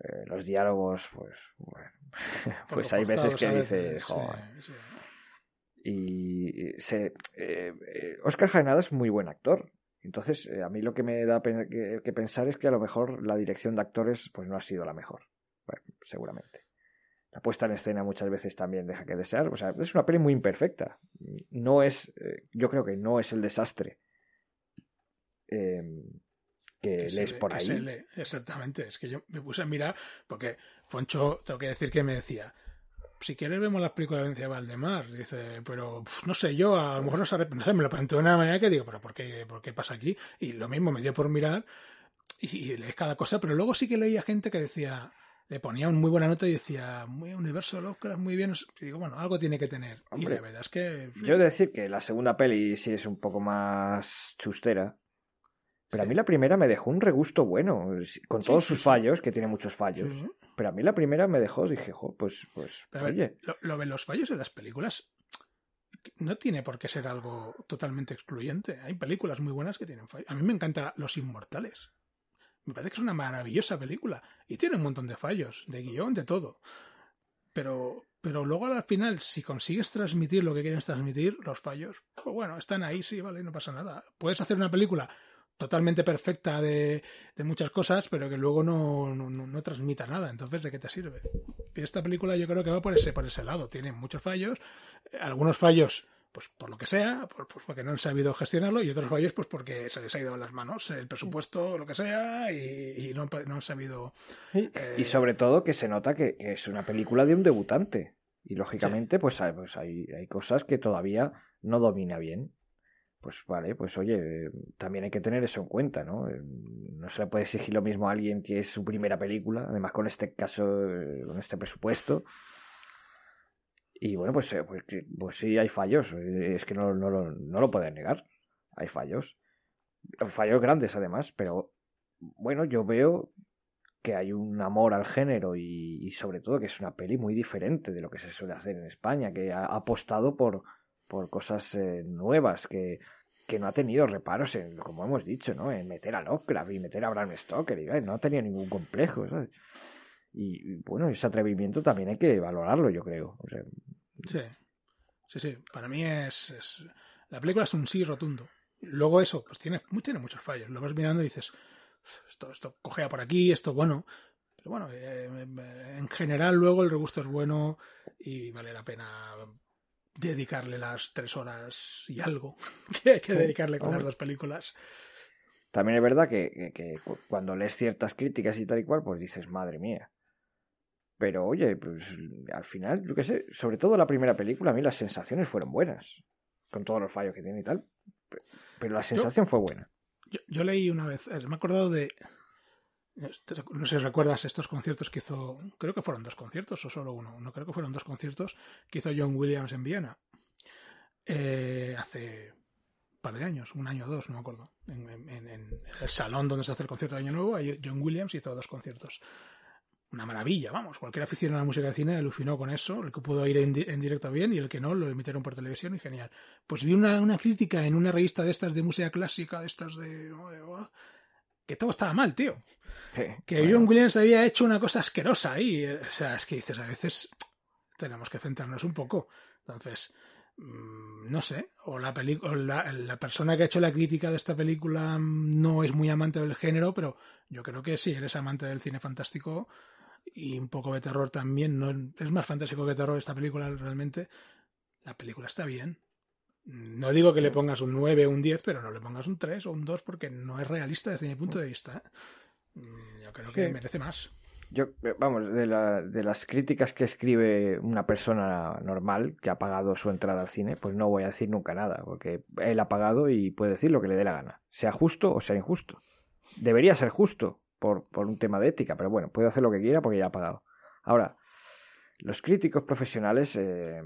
Speaker 1: Eh, los diálogos, pues, bueno, pues hay veces que dices, Y se, eh, eh, Oscar Jaenada es muy buen actor. Entonces, a mí lo que me da que, que, pensar es que a lo mejor la dirección de actores pues no ha sido la mejor. Bueno, seguramente. La puesta en escena muchas veces también deja que desear. O sea, es una peli muy imperfecta. No es, eh, yo creo que no es el desastre em, que, lees por ahí.
Speaker 2: Exactamente, es que yo me puse a mirar porque Foncho, tengo que decir que me decía, si quieres vemos las películas de Valdemar. Dice, pero no sé, yo a lo mejor no, sé, me lo planteó de una manera que digo, pero ¿por qué, ¿por qué pasa aquí? Y lo mismo me dio por mirar y, y lees cada cosa, pero luego sí que leía gente que decía, le ponía un muy buena nota y decía, muy universo Lovecraft, muy bien. Y digo, bueno, algo tiene que tener. y la verdad es que.
Speaker 1: Yo he de decir que la segunda peli sí es un poco más chustera. Pero a mí la primera me dejó un regusto bueno, con todos sus fallos, que tiene muchos fallos. Pero a mí la primera me dejó, dije, jo, pues, pues, oye.
Speaker 2: lo, de los fallos en las películas no tiene por qué ser algo totalmente excluyente. Hay películas muy buenas que tienen fallos. A mí me encanta Los Inmortales. Me parece que es una maravillosa película. Y tiene un montón de fallos, de guion, de todo. Pero, pero luego al final, si consigues transmitir lo que quieres transmitir, los fallos, pues bueno, están ahí, sí, vale, no pasa nada. Puedes hacer una película totalmente perfecta de, de muchas cosas, pero que luego no, no, no, transmita nada. Entonces, ¿de qué te sirve? Y esta película yo creo que va por ese, por ese lado. Tiene muchos fallos. Algunos fallos pues por lo que sea, pues porque no han sabido gestionarlo y otros fallos pues porque se les ha ido a las manos el presupuesto, lo que sea, y, no, han sabido...
Speaker 1: Y eh, sobre todo que se nota que, es una película de un debutante. Y lógicamente pues, hay, pues hay, hay cosas que todavía no domina bien. Pues vale, pues oye, también hay que tener eso en cuenta, ¿no? Eh, no se le puede exigir lo mismo a alguien que es su primera película, además con este caso, eh, con este presupuesto. Y bueno, pues, eh, pues, pues, sí, hay fallos. Es que no, no, lo, no lo pueden negar. Hay fallos. Fallos grandes, además. Pero bueno, yo veo que hay un amor al género y, sobre todo que es una peli muy diferente de lo que se suele hacer en España, que ha apostado por, por cosas eh, nuevas, que, que no ha tenido reparos en, como hemos dicho, ¿no? En meter a Lovecraft y meter a Bram Stoker, y, no ha tenido ningún complejo. Y, bueno, ese atrevimiento también hay que valorarlo, yo creo.
Speaker 2: Sí, sí, sí. Para mí es, La película es un sí rotundo. Luego eso, pues tiene, tiene muchos fallos. Lo vas mirando y dices, esto, esto cogea por aquí, esto bueno. Pero bueno, eh, en general luego el regusto es bueno y vale la pena dedicarle las tres horas y algo que hay que dedicarle con las dos películas.
Speaker 1: También es verdad que, que, cuando lees ciertas críticas y tal y cual, pues dices, madre mía, pero oye, pues al final, yo qué sé, sobre todo la primera película, a mí las sensaciones fueron buenas, con todos los fallos que tiene y tal, pero la sensación fue buena.
Speaker 2: Yo, leí una vez, me he acordado de, No sé si recuerdas estos conciertos que hizo, creo que fueron dos conciertos o solo uno, no creo que fueron dos conciertos que hizo John Williams en Viena eh, hace un par de años, un año o dos, no me acuerdo. En, el salón donde se hace el concierto de Año Nuevo, John Williams hizo dos conciertos. Una maravilla, vamos. Cualquier aficionado a la música de cine alucinó con eso. El que pudo ir en, directo bien y el que no lo emitieron por televisión y genial. Pues vi una, una crítica en una revista de estas de música clásica, de estas de. Que todo estaba mal, tío. que John Williams había hecho una cosa asquerosa ahí. O sea, es que dices, a veces tenemos que centrarnos un poco. Entonces, Mm, no sé, o la, la, la, persona que ha hecho la crítica de esta película no es muy amante del género, pero yo creo que sí, eres amante del cine fantástico y un poco de terror también. No, es más fantástico que terror esta película realmente. La película está bien. No digo que le pongas un 9 o un 10, pero no le pongas un 3 o un 2 porque no es realista desde mi punto de vista. ¿eh? Mm, yo creo que merece más.
Speaker 1: Yo, eh, vamos, de, la, de las críticas que escribe una persona normal que ha pagado su entrada al cine, pues no voy a decir nunca nada, porque él ha pagado y puede decir lo que le dé la gana, sea justo o sea injusto. Debería ser justo por, por un tema de ética, pero bueno, puede hacer lo que quiera porque ya ha pagado. Ahora, los críticos profesionales eh,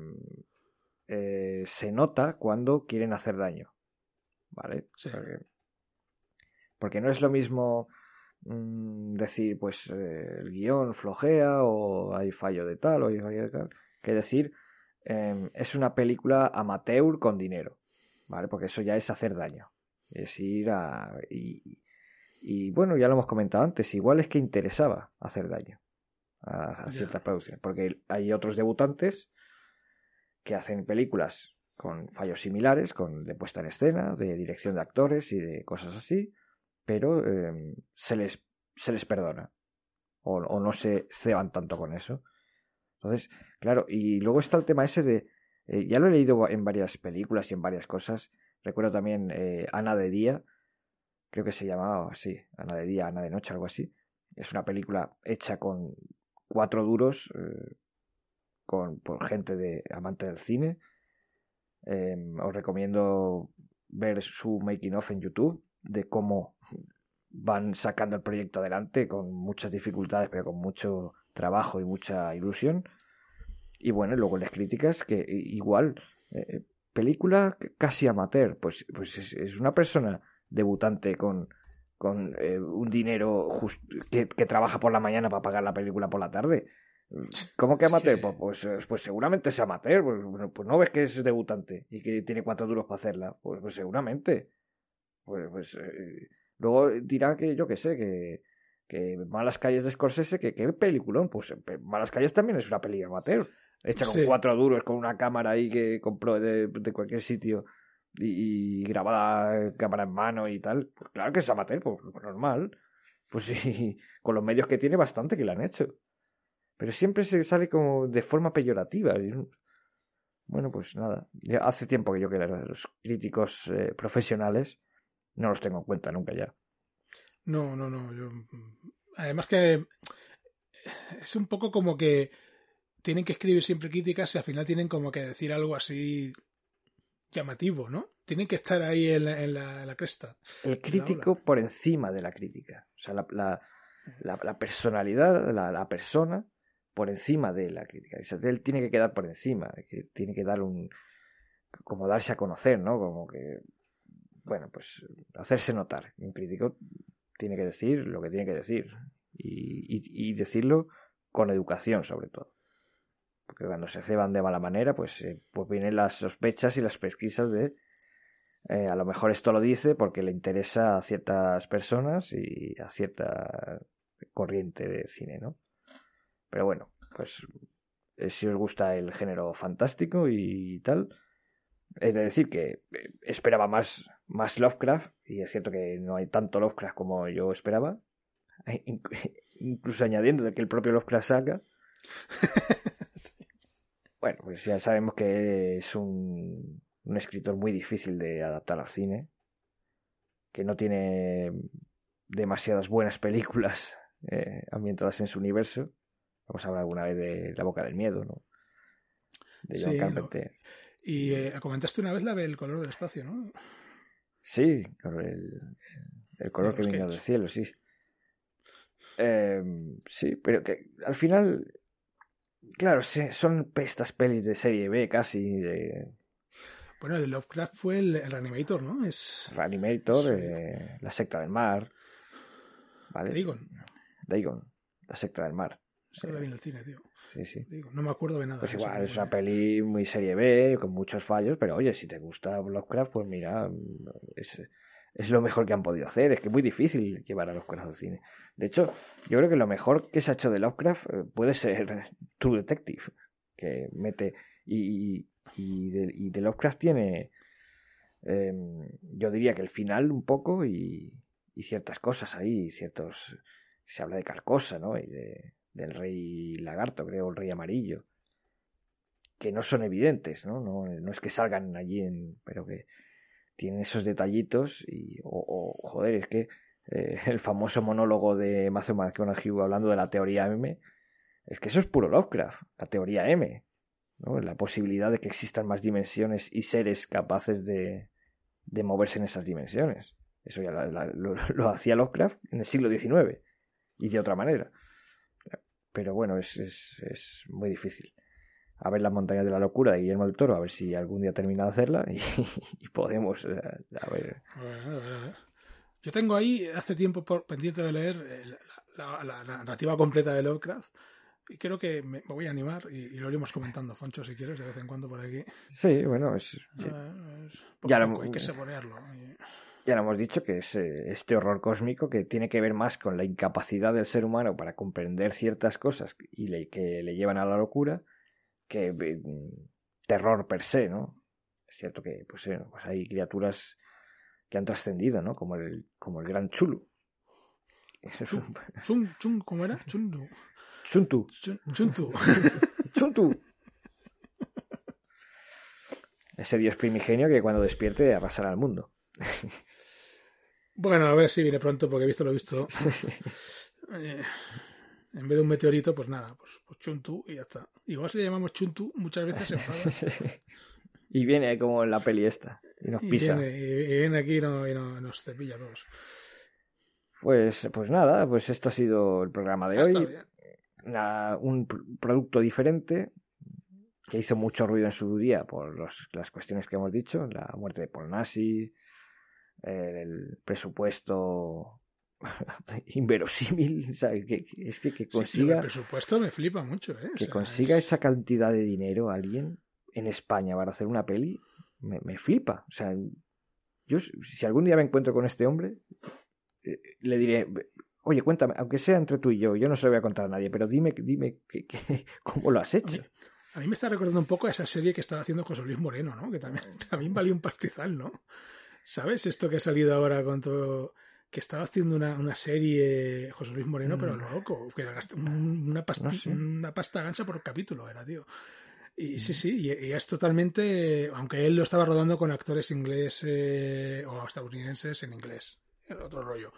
Speaker 1: eh, se nota cuando quieren hacer daño, ¿vale? porque no es lo mismo Mm, decir, pues eh, el guion flojea o hay fallo de tal o hay fallo de tal, que decir, em, es una película amateur con dinero, ¿vale? Porque eso ya es hacer daño. Es ir a... Y, y bueno, ya lo hemos comentado antes, igual es que interesaba hacer daño a, ciertas producciones, porque hay otros debutantes que hacen películas con fallos similares, con de puesta en escena, de dirección de actores y de cosas así, pero em, se, les, se les perdona. O, no se ceban tanto con eso. Entonces, claro, y luego está el tema ese de. Eh, ya lo he leído en varias películas y en varias cosas. Recuerdo también eh, Ana de Día, creo que se llamaba así, Ana de Día, Ana de Noche, algo así. Es una película hecha con cuatro duros, eh, con, por gente de amante del cine. Em, os recomiendo ver su making of en YouTube de cómo van sacando el proyecto adelante con muchas dificultades, pero con mucho trabajo y mucha ilusión. Y bueno, luego las críticas que igual, eh, película casi amateur, pues, pues es, una persona debutante con, con eh, un dinero que, trabaja por la mañana para pagar la película por la tarde. ¿Cómo que amateur? Pues, pues, pues, seguramente es amateur. Pues, pues, no ves que es debutante y que tiene cuatro duros para hacerla. Pues, pues seguramente. Pues, pues eh, luego dirá que yo que sé, que, que Malas Calles de Scorsese, que qué peliculón. Pues eh, Malas Calles también es una peli amateur. Hecha con cuatro duros, con una cámara ahí que compró de, de cualquier sitio y, grabada cámara en mano y tal. Pues claro que es amateur, pues, pues normal. Pues sí, con los medios que tiene, bastante que le han hecho. Pero siempre se sale como de forma peyorativa. Bueno, pues nada. Ya hace tiempo que yo que los críticos eh, profesionales no los tengo en cuenta nunca ya.
Speaker 2: No, no, no. Yo... Además que es un poco como que tienen que escribir siempre críticas y al final tienen como que decir algo así llamativo, ¿no? Tienen que estar ahí en la, cresta.
Speaker 1: El crítico por encima de la crítica. O sea, la, la, personalidad, la, persona por encima de la crítica. él tiene que quedar por encima, tiene que dar un... como darse a conocer, ¿no? Como que bueno, pues hacerse notar. Un crítico tiene que decir lo que tiene que decir y, decirlo con educación sobre todo. Porque cuando se ceban de mala manera, pues, eh, pues vienen las sospechas y las pesquisas de eh, a lo mejor esto lo dice porque le interesa a ciertas personas y a cierta corriente de cine, ¿no? Pero bueno, pues eh, si os gusta el género fantástico y tal, es decir que esperaba más más Lovecraft, y es cierto que no hay tanto Lovecraft como yo esperaba, incluso añadiendo que el propio Lovecraft saca. bueno, pues ya sabemos que es un, un escritor muy difícil de adaptar al cine, que no tiene demasiadas buenas películas eh, ambientadas en su universo. Vamos a hablar alguna vez de La Boca del Miedo, ¿no?
Speaker 2: De John Carpenter. Y eh, comentaste una vez la del color del espacio, ¿no?
Speaker 1: Sí, el, el color que viene del cielo, sí. Eh, sí, pero que al final, claro, sí, son estas pelis de serie B casi, de
Speaker 2: Bueno, de Lovecraft fue el, el Reanimator, ¿no? Es
Speaker 1: Reanimator,
Speaker 2: Sí.
Speaker 1: eh, La secta del mar, ¿vale?
Speaker 2: Dagon.
Speaker 1: Dagon, La secta del mar,
Speaker 2: Se la vi en el cine, tío.
Speaker 1: sí, sí.
Speaker 2: Digo, no me acuerdo de nada.
Speaker 1: Pues igual, es una peli muy serie B, con muchos fallos, pero oye, si te gusta Lovecraft, pues mira, es, es lo mejor que han podido hacer. Es que es muy difícil llevar a Lovecraft al cine. De hecho, yo creo que lo mejor que se ha hecho de Lovecraft eh, puede ser True Detective, que mete. Y, y, y de, y de Lovecraft tiene. eh, yo diría que el final un poco y, y ciertas cosas ahí, ciertos. Se habla de Carcosa, ¿no? Y de, del rey lagarto, creo, el rey amarillo que no son evidentes, ¿no? No, no es que salgan allí, en, pero que tienen esos detallitos y, o, joder, es que eh, el famoso monólogo de Matthew McConaughey hablando de la teoría M, es que eso es puro Lovecraft, la teoría M, ¿no? La posibilidad de que existan más dimensiones y seres capaces de, de moverse en esas dimensiones. Eso ya lo, lo hacía Lovecraft en el siglo XIX y de otra manera. Pero bueno, es, es, es muy difícil a ver las montañas de la locura de Guillermo del Toro, a ver si algún día termina de hacerla y, y podemos, eh, a ver,
Speaker 2: Bueno, a ver, a ver. Yo tengo ahí, hace tiempo por, pendiente de leer eh, la, la- la narrativa completa de Lovecraft. Y creo que me, me voy a animar y, y lo iremos comentando, Foncho, si quieres, de vez en cuando por aquí.
Speaker 1: sí, bueno, es.
Speaker 2: Eh, es poco
Speaker 1: Ya
Speaker 2: a
Speaker 1: lo-
Speaker 2: poco, hay que saborearlo. Y-
Speaker 1: ya lo hemos dicho que es eh, este horror cósmico que tiene que ver más con la incapacidad del ser humano para comprender ciertas cosas y le, que le llevan a la locura que eh, terror per se, ¿no? Es cierto que pues, eh, pues hay criaturas que han trascendido, ¿no? Como el, como el gran Chulu. Eso es un...
Speaker 2: Chun, chun, ¿cómo era? Chundu.
Speaker 1: Chuntu.
Speaker 2: Chun, chuntu.
Speaker 1: Chuntu. Ese dios primigenio que cuando despierte arrasará al mundo.
Speaker 2: Bueno, a ver si viene pronto, porque he visto lo visto. Eh, en vez de un meteorito, pues nada, pues, pues Chuntu y ya está. Igual si le llamamos Chuntu, muchas veces se enfada.
Speaker 1: y viene como en la peli esta y nos
Speaker 2: y,
Speaker 1: pisa.
Speaker 2: viene, y- viene aquí y, no- y no- nos cepilla a todos.
Speaker 1: Pues, pues nada, pues esto ha sido el programa de hoy. Una- un pr- producto diferente que hizo mucho ruido en su día por los- las cuestiones que hemos dicho, la muerte de Paul el presupuesto inverosímil, o sea, que, que- es que, que
Speaker 2: Sí,
Speaker 1: consiga
Speaker 2: el presupuesto me flipa mucho, ¿eh? O
Speaker 1: que
Speaker 2: sea,
Speaker 1: consiga
Speaker 2: es-
Speaker 1: esa cantidad de dinero alguien en España para hacer una peli, me, me flipa. O sea, yo si algún día me encuentro con este hombre, eh, le diré, oye, cuéntame, aunque sea entre tú y yo, yo no se lo voy a contar a nadie, pero dime, dime que, que- cómo lo has hecho.
Speaker 2: Hombre, A mí me está recordando un poco a esa serie que estaba haciendo José Luis Moreno, ¿no? Que también, también valía un pastizal, ¿no? ¿Sabes? Esto que ha salido ahora con todo... Que estaba haciendo una, una serie José Luis Moreno, pero lo loco. Que gastó un- una,
Speaker 1: Mm. No sé.
Speaker 2: una pasta gancha por capítulo, era, tío. Y sí, sí, y, y es totalmente... Aunque él lo estaba rodando con actores ingleses o estadounidenses en inglés. Era otro rollo.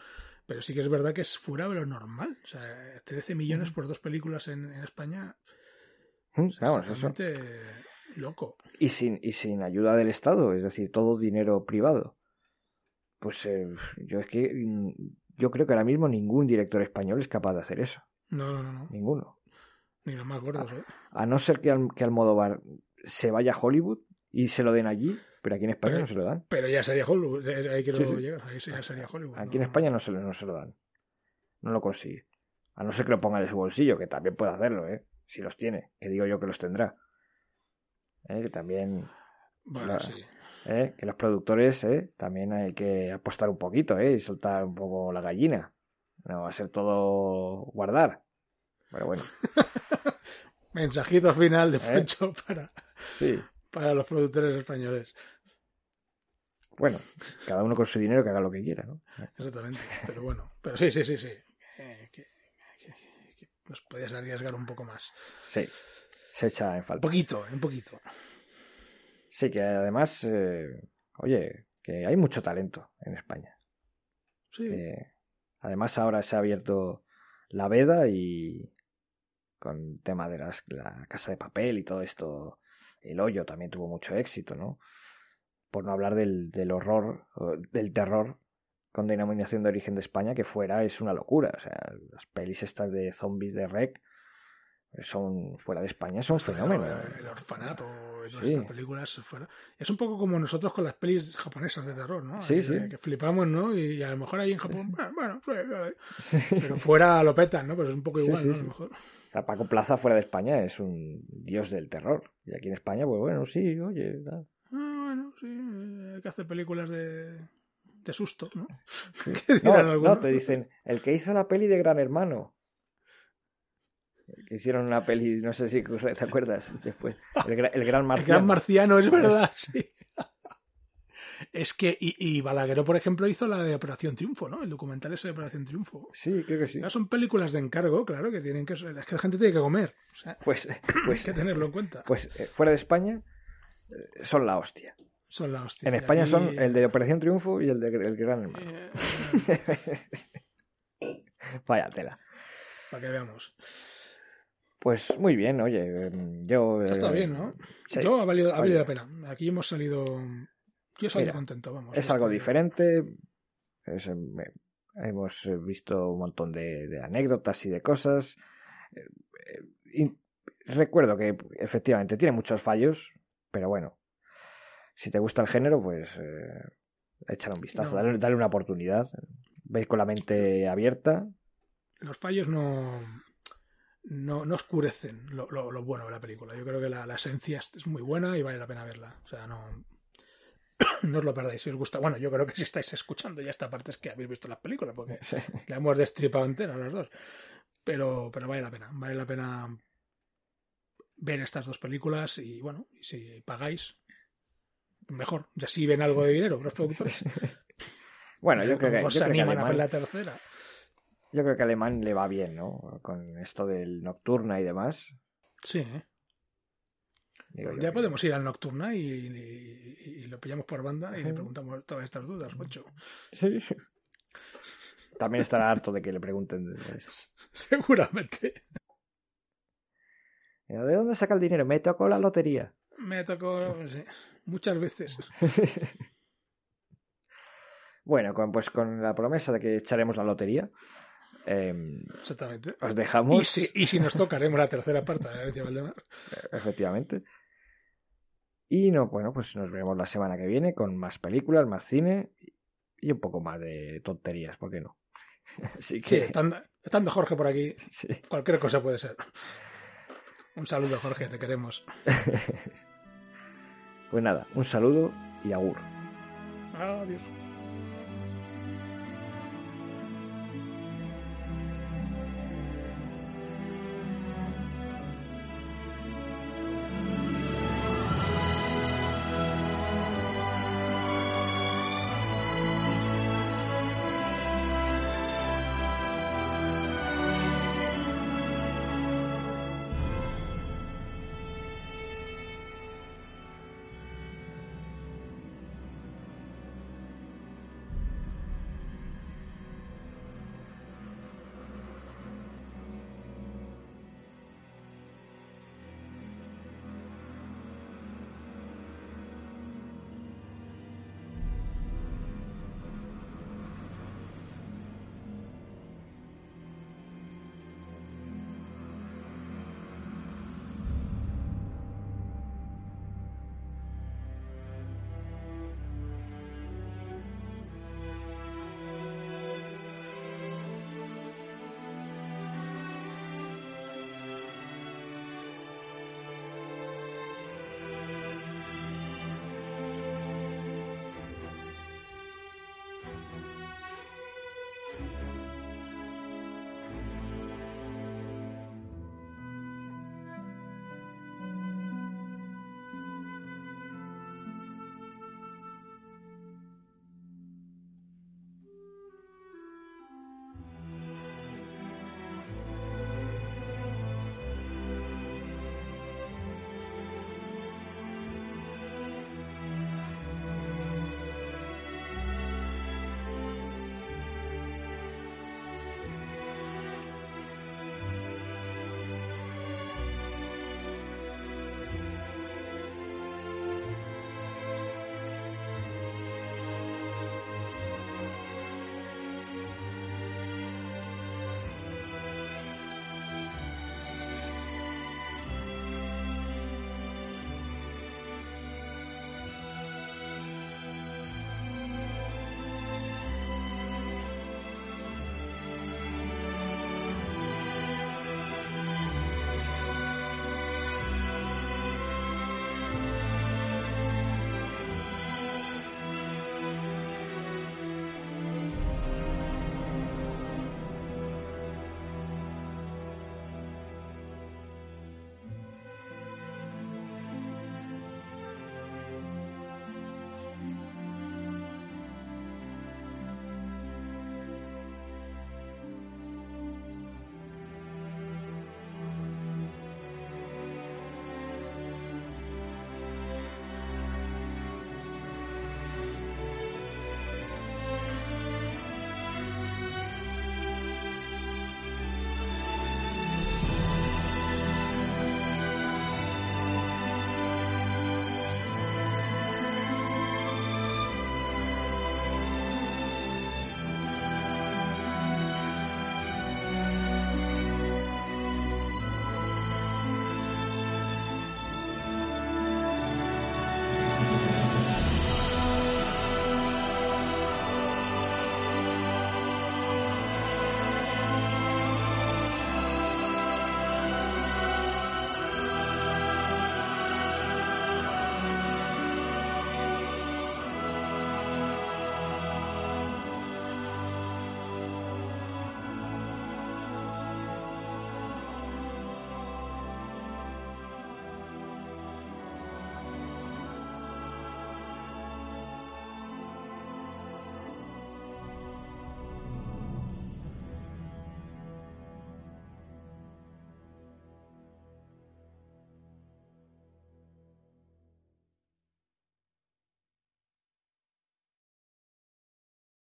Speaker 2: Pero sí que es verdad que es fuera de lo normal. O sea, 13 millones por dos películas en, en España
Speaker 1: Mm,
Speaker 2: es
Speaker 1: eso.
Speaker 2: totalmente loco.
Speaker 1: Y sin, y sin ayuda del Estado, es decir, todo dinero privado. Pues eh, yo es que mm, yo creo que ahora mismo ningún director español es capaz de hacer eso.
Speaker 2: No, no, no, no.
Speaker 1: Ninguno.
Speaker 2: Ni los más gordos, ¿eh?
Speaker 1: A no ser que, Al- que Almodóvar se vaya a Hollywood y se lo den allí, pero aquí en España
Speaker 2: Pero-
Speaker 1: no se lo dan.
Speaker 2: Pero ya sería Hollywood. eh, Ahí quiero
Speaker 1: Sí, sí.
Speaker 2: llegar. Ahí ya sería Hollywood.
Speaker 1: Aquí
Speaker 2: no,
Speaker 1: en España no se, lo, no se lo dan. No lo consigue. A no ser que lo ponga de su bolsillo, que también puede hacerlo, ¿eh? Si los tiene, que digo yo que los tendrá. ¿Eh? Que también,
Speaker 2: Bueno,
Speaker 1: la-
Speaker 2: sí.
Speaker 1: ¿eh? Que los productores, ¿eh? También hay que apostar un poquito, ¿eh? Y soltar un poco la gallina. No va a ser todo guardar. Pero bueno,
Speaker 2: Mensajito final de
Speaker 1: ¿Eh?
Speaker 2: Foncho para,
Speaker 1: sí.
Speaker 2: para los productores españoles.
Speaker 1: Bueno, cada uno con su dinero que haga lo que quiera, ¿no?
Speaker 2: Exactamente. Pero bueno. Pero sí, sí, sí, sí. Que, que- que nos podías arriesgar un poco más.
Speaker 1: Sí, se echa en
Speaker 2: Un
Speaker 1: falta.
Speaker 2: poquito, un poquito.
Speaker 1: Sí, que además, eh, oye, que hay mucho talento en España.
Speaker 2: Sí.
Speaker 1: Eh, además ahora se ha abierto la veda y con tema de las, la casa de papel y todo esto, el hoyo también tuvo mucho éxito, ¿no? Por no hablar del, del horror, del terror con denominación de origen de España, que fuera es una locura. O sea, las pelis estas de zombies de Rec son fuera de España son fenómenos.
Speaker 2: El orfanato
Speaker 1: Sí.
Speaker 2: estas películas fuera. Es un poco como nosotros con las pelis japonesas de terror, ¿no?
Speaker 1: Sí,
Speaker 2: que,
Speaker 1: sí.
Speaker 2: que flipamos, ¿no? Y a lo mejor ahí en Japón, bueno, bueno, sí, vale. pero fuera lo petan, ¿no? Pues es un poco igual, ¿no? A lo mejor.
Speaker 1: O sea, Paco Plaza fuera de España es un dios del terror. Y aquí en España, pues bueno, sí, oye. nada.
Speaker 2: Ah, bueno, sí, eh, hay que hacer películas de, de susto, ¿no? ¿Qué
Speaker 1: No,
Speaker 2: dirán
Speaker 1: no,
Speaker 2: algunos?
Speaker 1: te dicen, el que hizo la peli de Gran Hermano. Que hicieron una peli, no sé si te acuerdas, después. El, gra- el Gran
Speaker 2: El
Speaker 1: Marciano.
Speaker 2: gran marciano, es verdad, sí. Es que, y, y Balagueró, por ejemplo, hizo la de Operación Triunfo, ¿no? El documental ese de Operación Triunfo.
Speaker 1: Sí, creo que sí.
Speaker 2: Ya son películas de encargo, claro, que tienen que. Es que la gente tiene que comer. O sea,
Speaker 1: Pues,
Speaker 2: hay
Speaker 1: pues,
Speaker 2: que tenerlo en cuenta.
Speaker 1: pues eh, fuera de España eh, son la hostia.
Speaker 2: Son la hostia.
Speaker 1: En España
Speaker 2: aquí,
Speaker 1: son el de Operación Triunfo y el de el Gran Hermano.
Speaker 2: eh,
Speaker 1: Vaya tela.
Speaker 2: para que veamos.
Speaker 1: Pues muy bien, oye, em, yo...
Speaker 2: Está
Speaker 1: eh,
Speaker 2: bien, ¿no?
Speaker 1: sí.
Speaker 2: Yo ha valido, ha valido la pena. Aquí hemos salido. Yo he salido contento, vamos.
Speaker 1: Es algo diferente. es, em, hemos eh, visto un montón de, de anécdotas y de cosas. Eh, eh, y recuerdo que efectivamente tiene muchos fallos, pero bueno, si te gusta el género, pues eh, échale un vistazo,
Speaker 2: No.
Speaker 1: dale, dale una oportunidad. Veis con la mente abierta.
Speaker 2: Los fallos no. No, no oscurecen lo, lo- lo bueno de la película. Yo creo que la, la esencia es muy buena y vale la pena verla. O sea, no. No os lo perdáis si os gusta. Bueno, yo creo que si estáis escuchando ya esta parte es que habéis visto las películas, porque la hemos destripado entera las dos. Pero, pero vale la pena. Vale la pena ver estas dos películas y bueno, si pagáis, mejor. Ya si ven algo de dinero los productores.
Speaker 1: Bueno, yo creo que,
Speaker 2: Os animan a ver la tercera.
Speaker 1: Yo creo que Alemán le va bien, ¿no? Con esto del nocturna y demás.
Speaker 2: Sí, ya
Speaker 1: que-
Speaker 2: podemos ir al Nocturna y, y- y lo pillamos por banda y le preguntamos todas estas dudas, Moncho.
Speaker 1: Sí. También estará harto de que le pregunten.
Speaker 2: Seguramente.
Speaker 1: ¿De dónde saca el dinero? Me tocó la lotería.
Speaker 2: Me tocó sí, muchas veces.
Speaker 1: Bueno, con, pues con la promesa de que echaremos la lotería, eh,
Speaker 2: Exactamente.
Speaker 1: os
Speaker 2: Y
Speaker 1: dejamos,
Speaker 2: si, y si nos tocaremos la tercera parte de la herencia Valdemar.
Speaker 1: efectivamente. Y no, bueno, pues nos veremos la semana que viene con más películas, más cine y un poco más de tonterías, ¿por qué no? Así
Speaker 2: Sí,
Speaker 1: que,
Speaker 2: estando, estando Jorge por aquí,
Speaker 1: sí.
Speaker 2: cualquier cosa puede ser. Un saludo, Jorge, te queremos.
Speaker 1: pues nada, un saludo y agur.
Speaker 2: Adiós.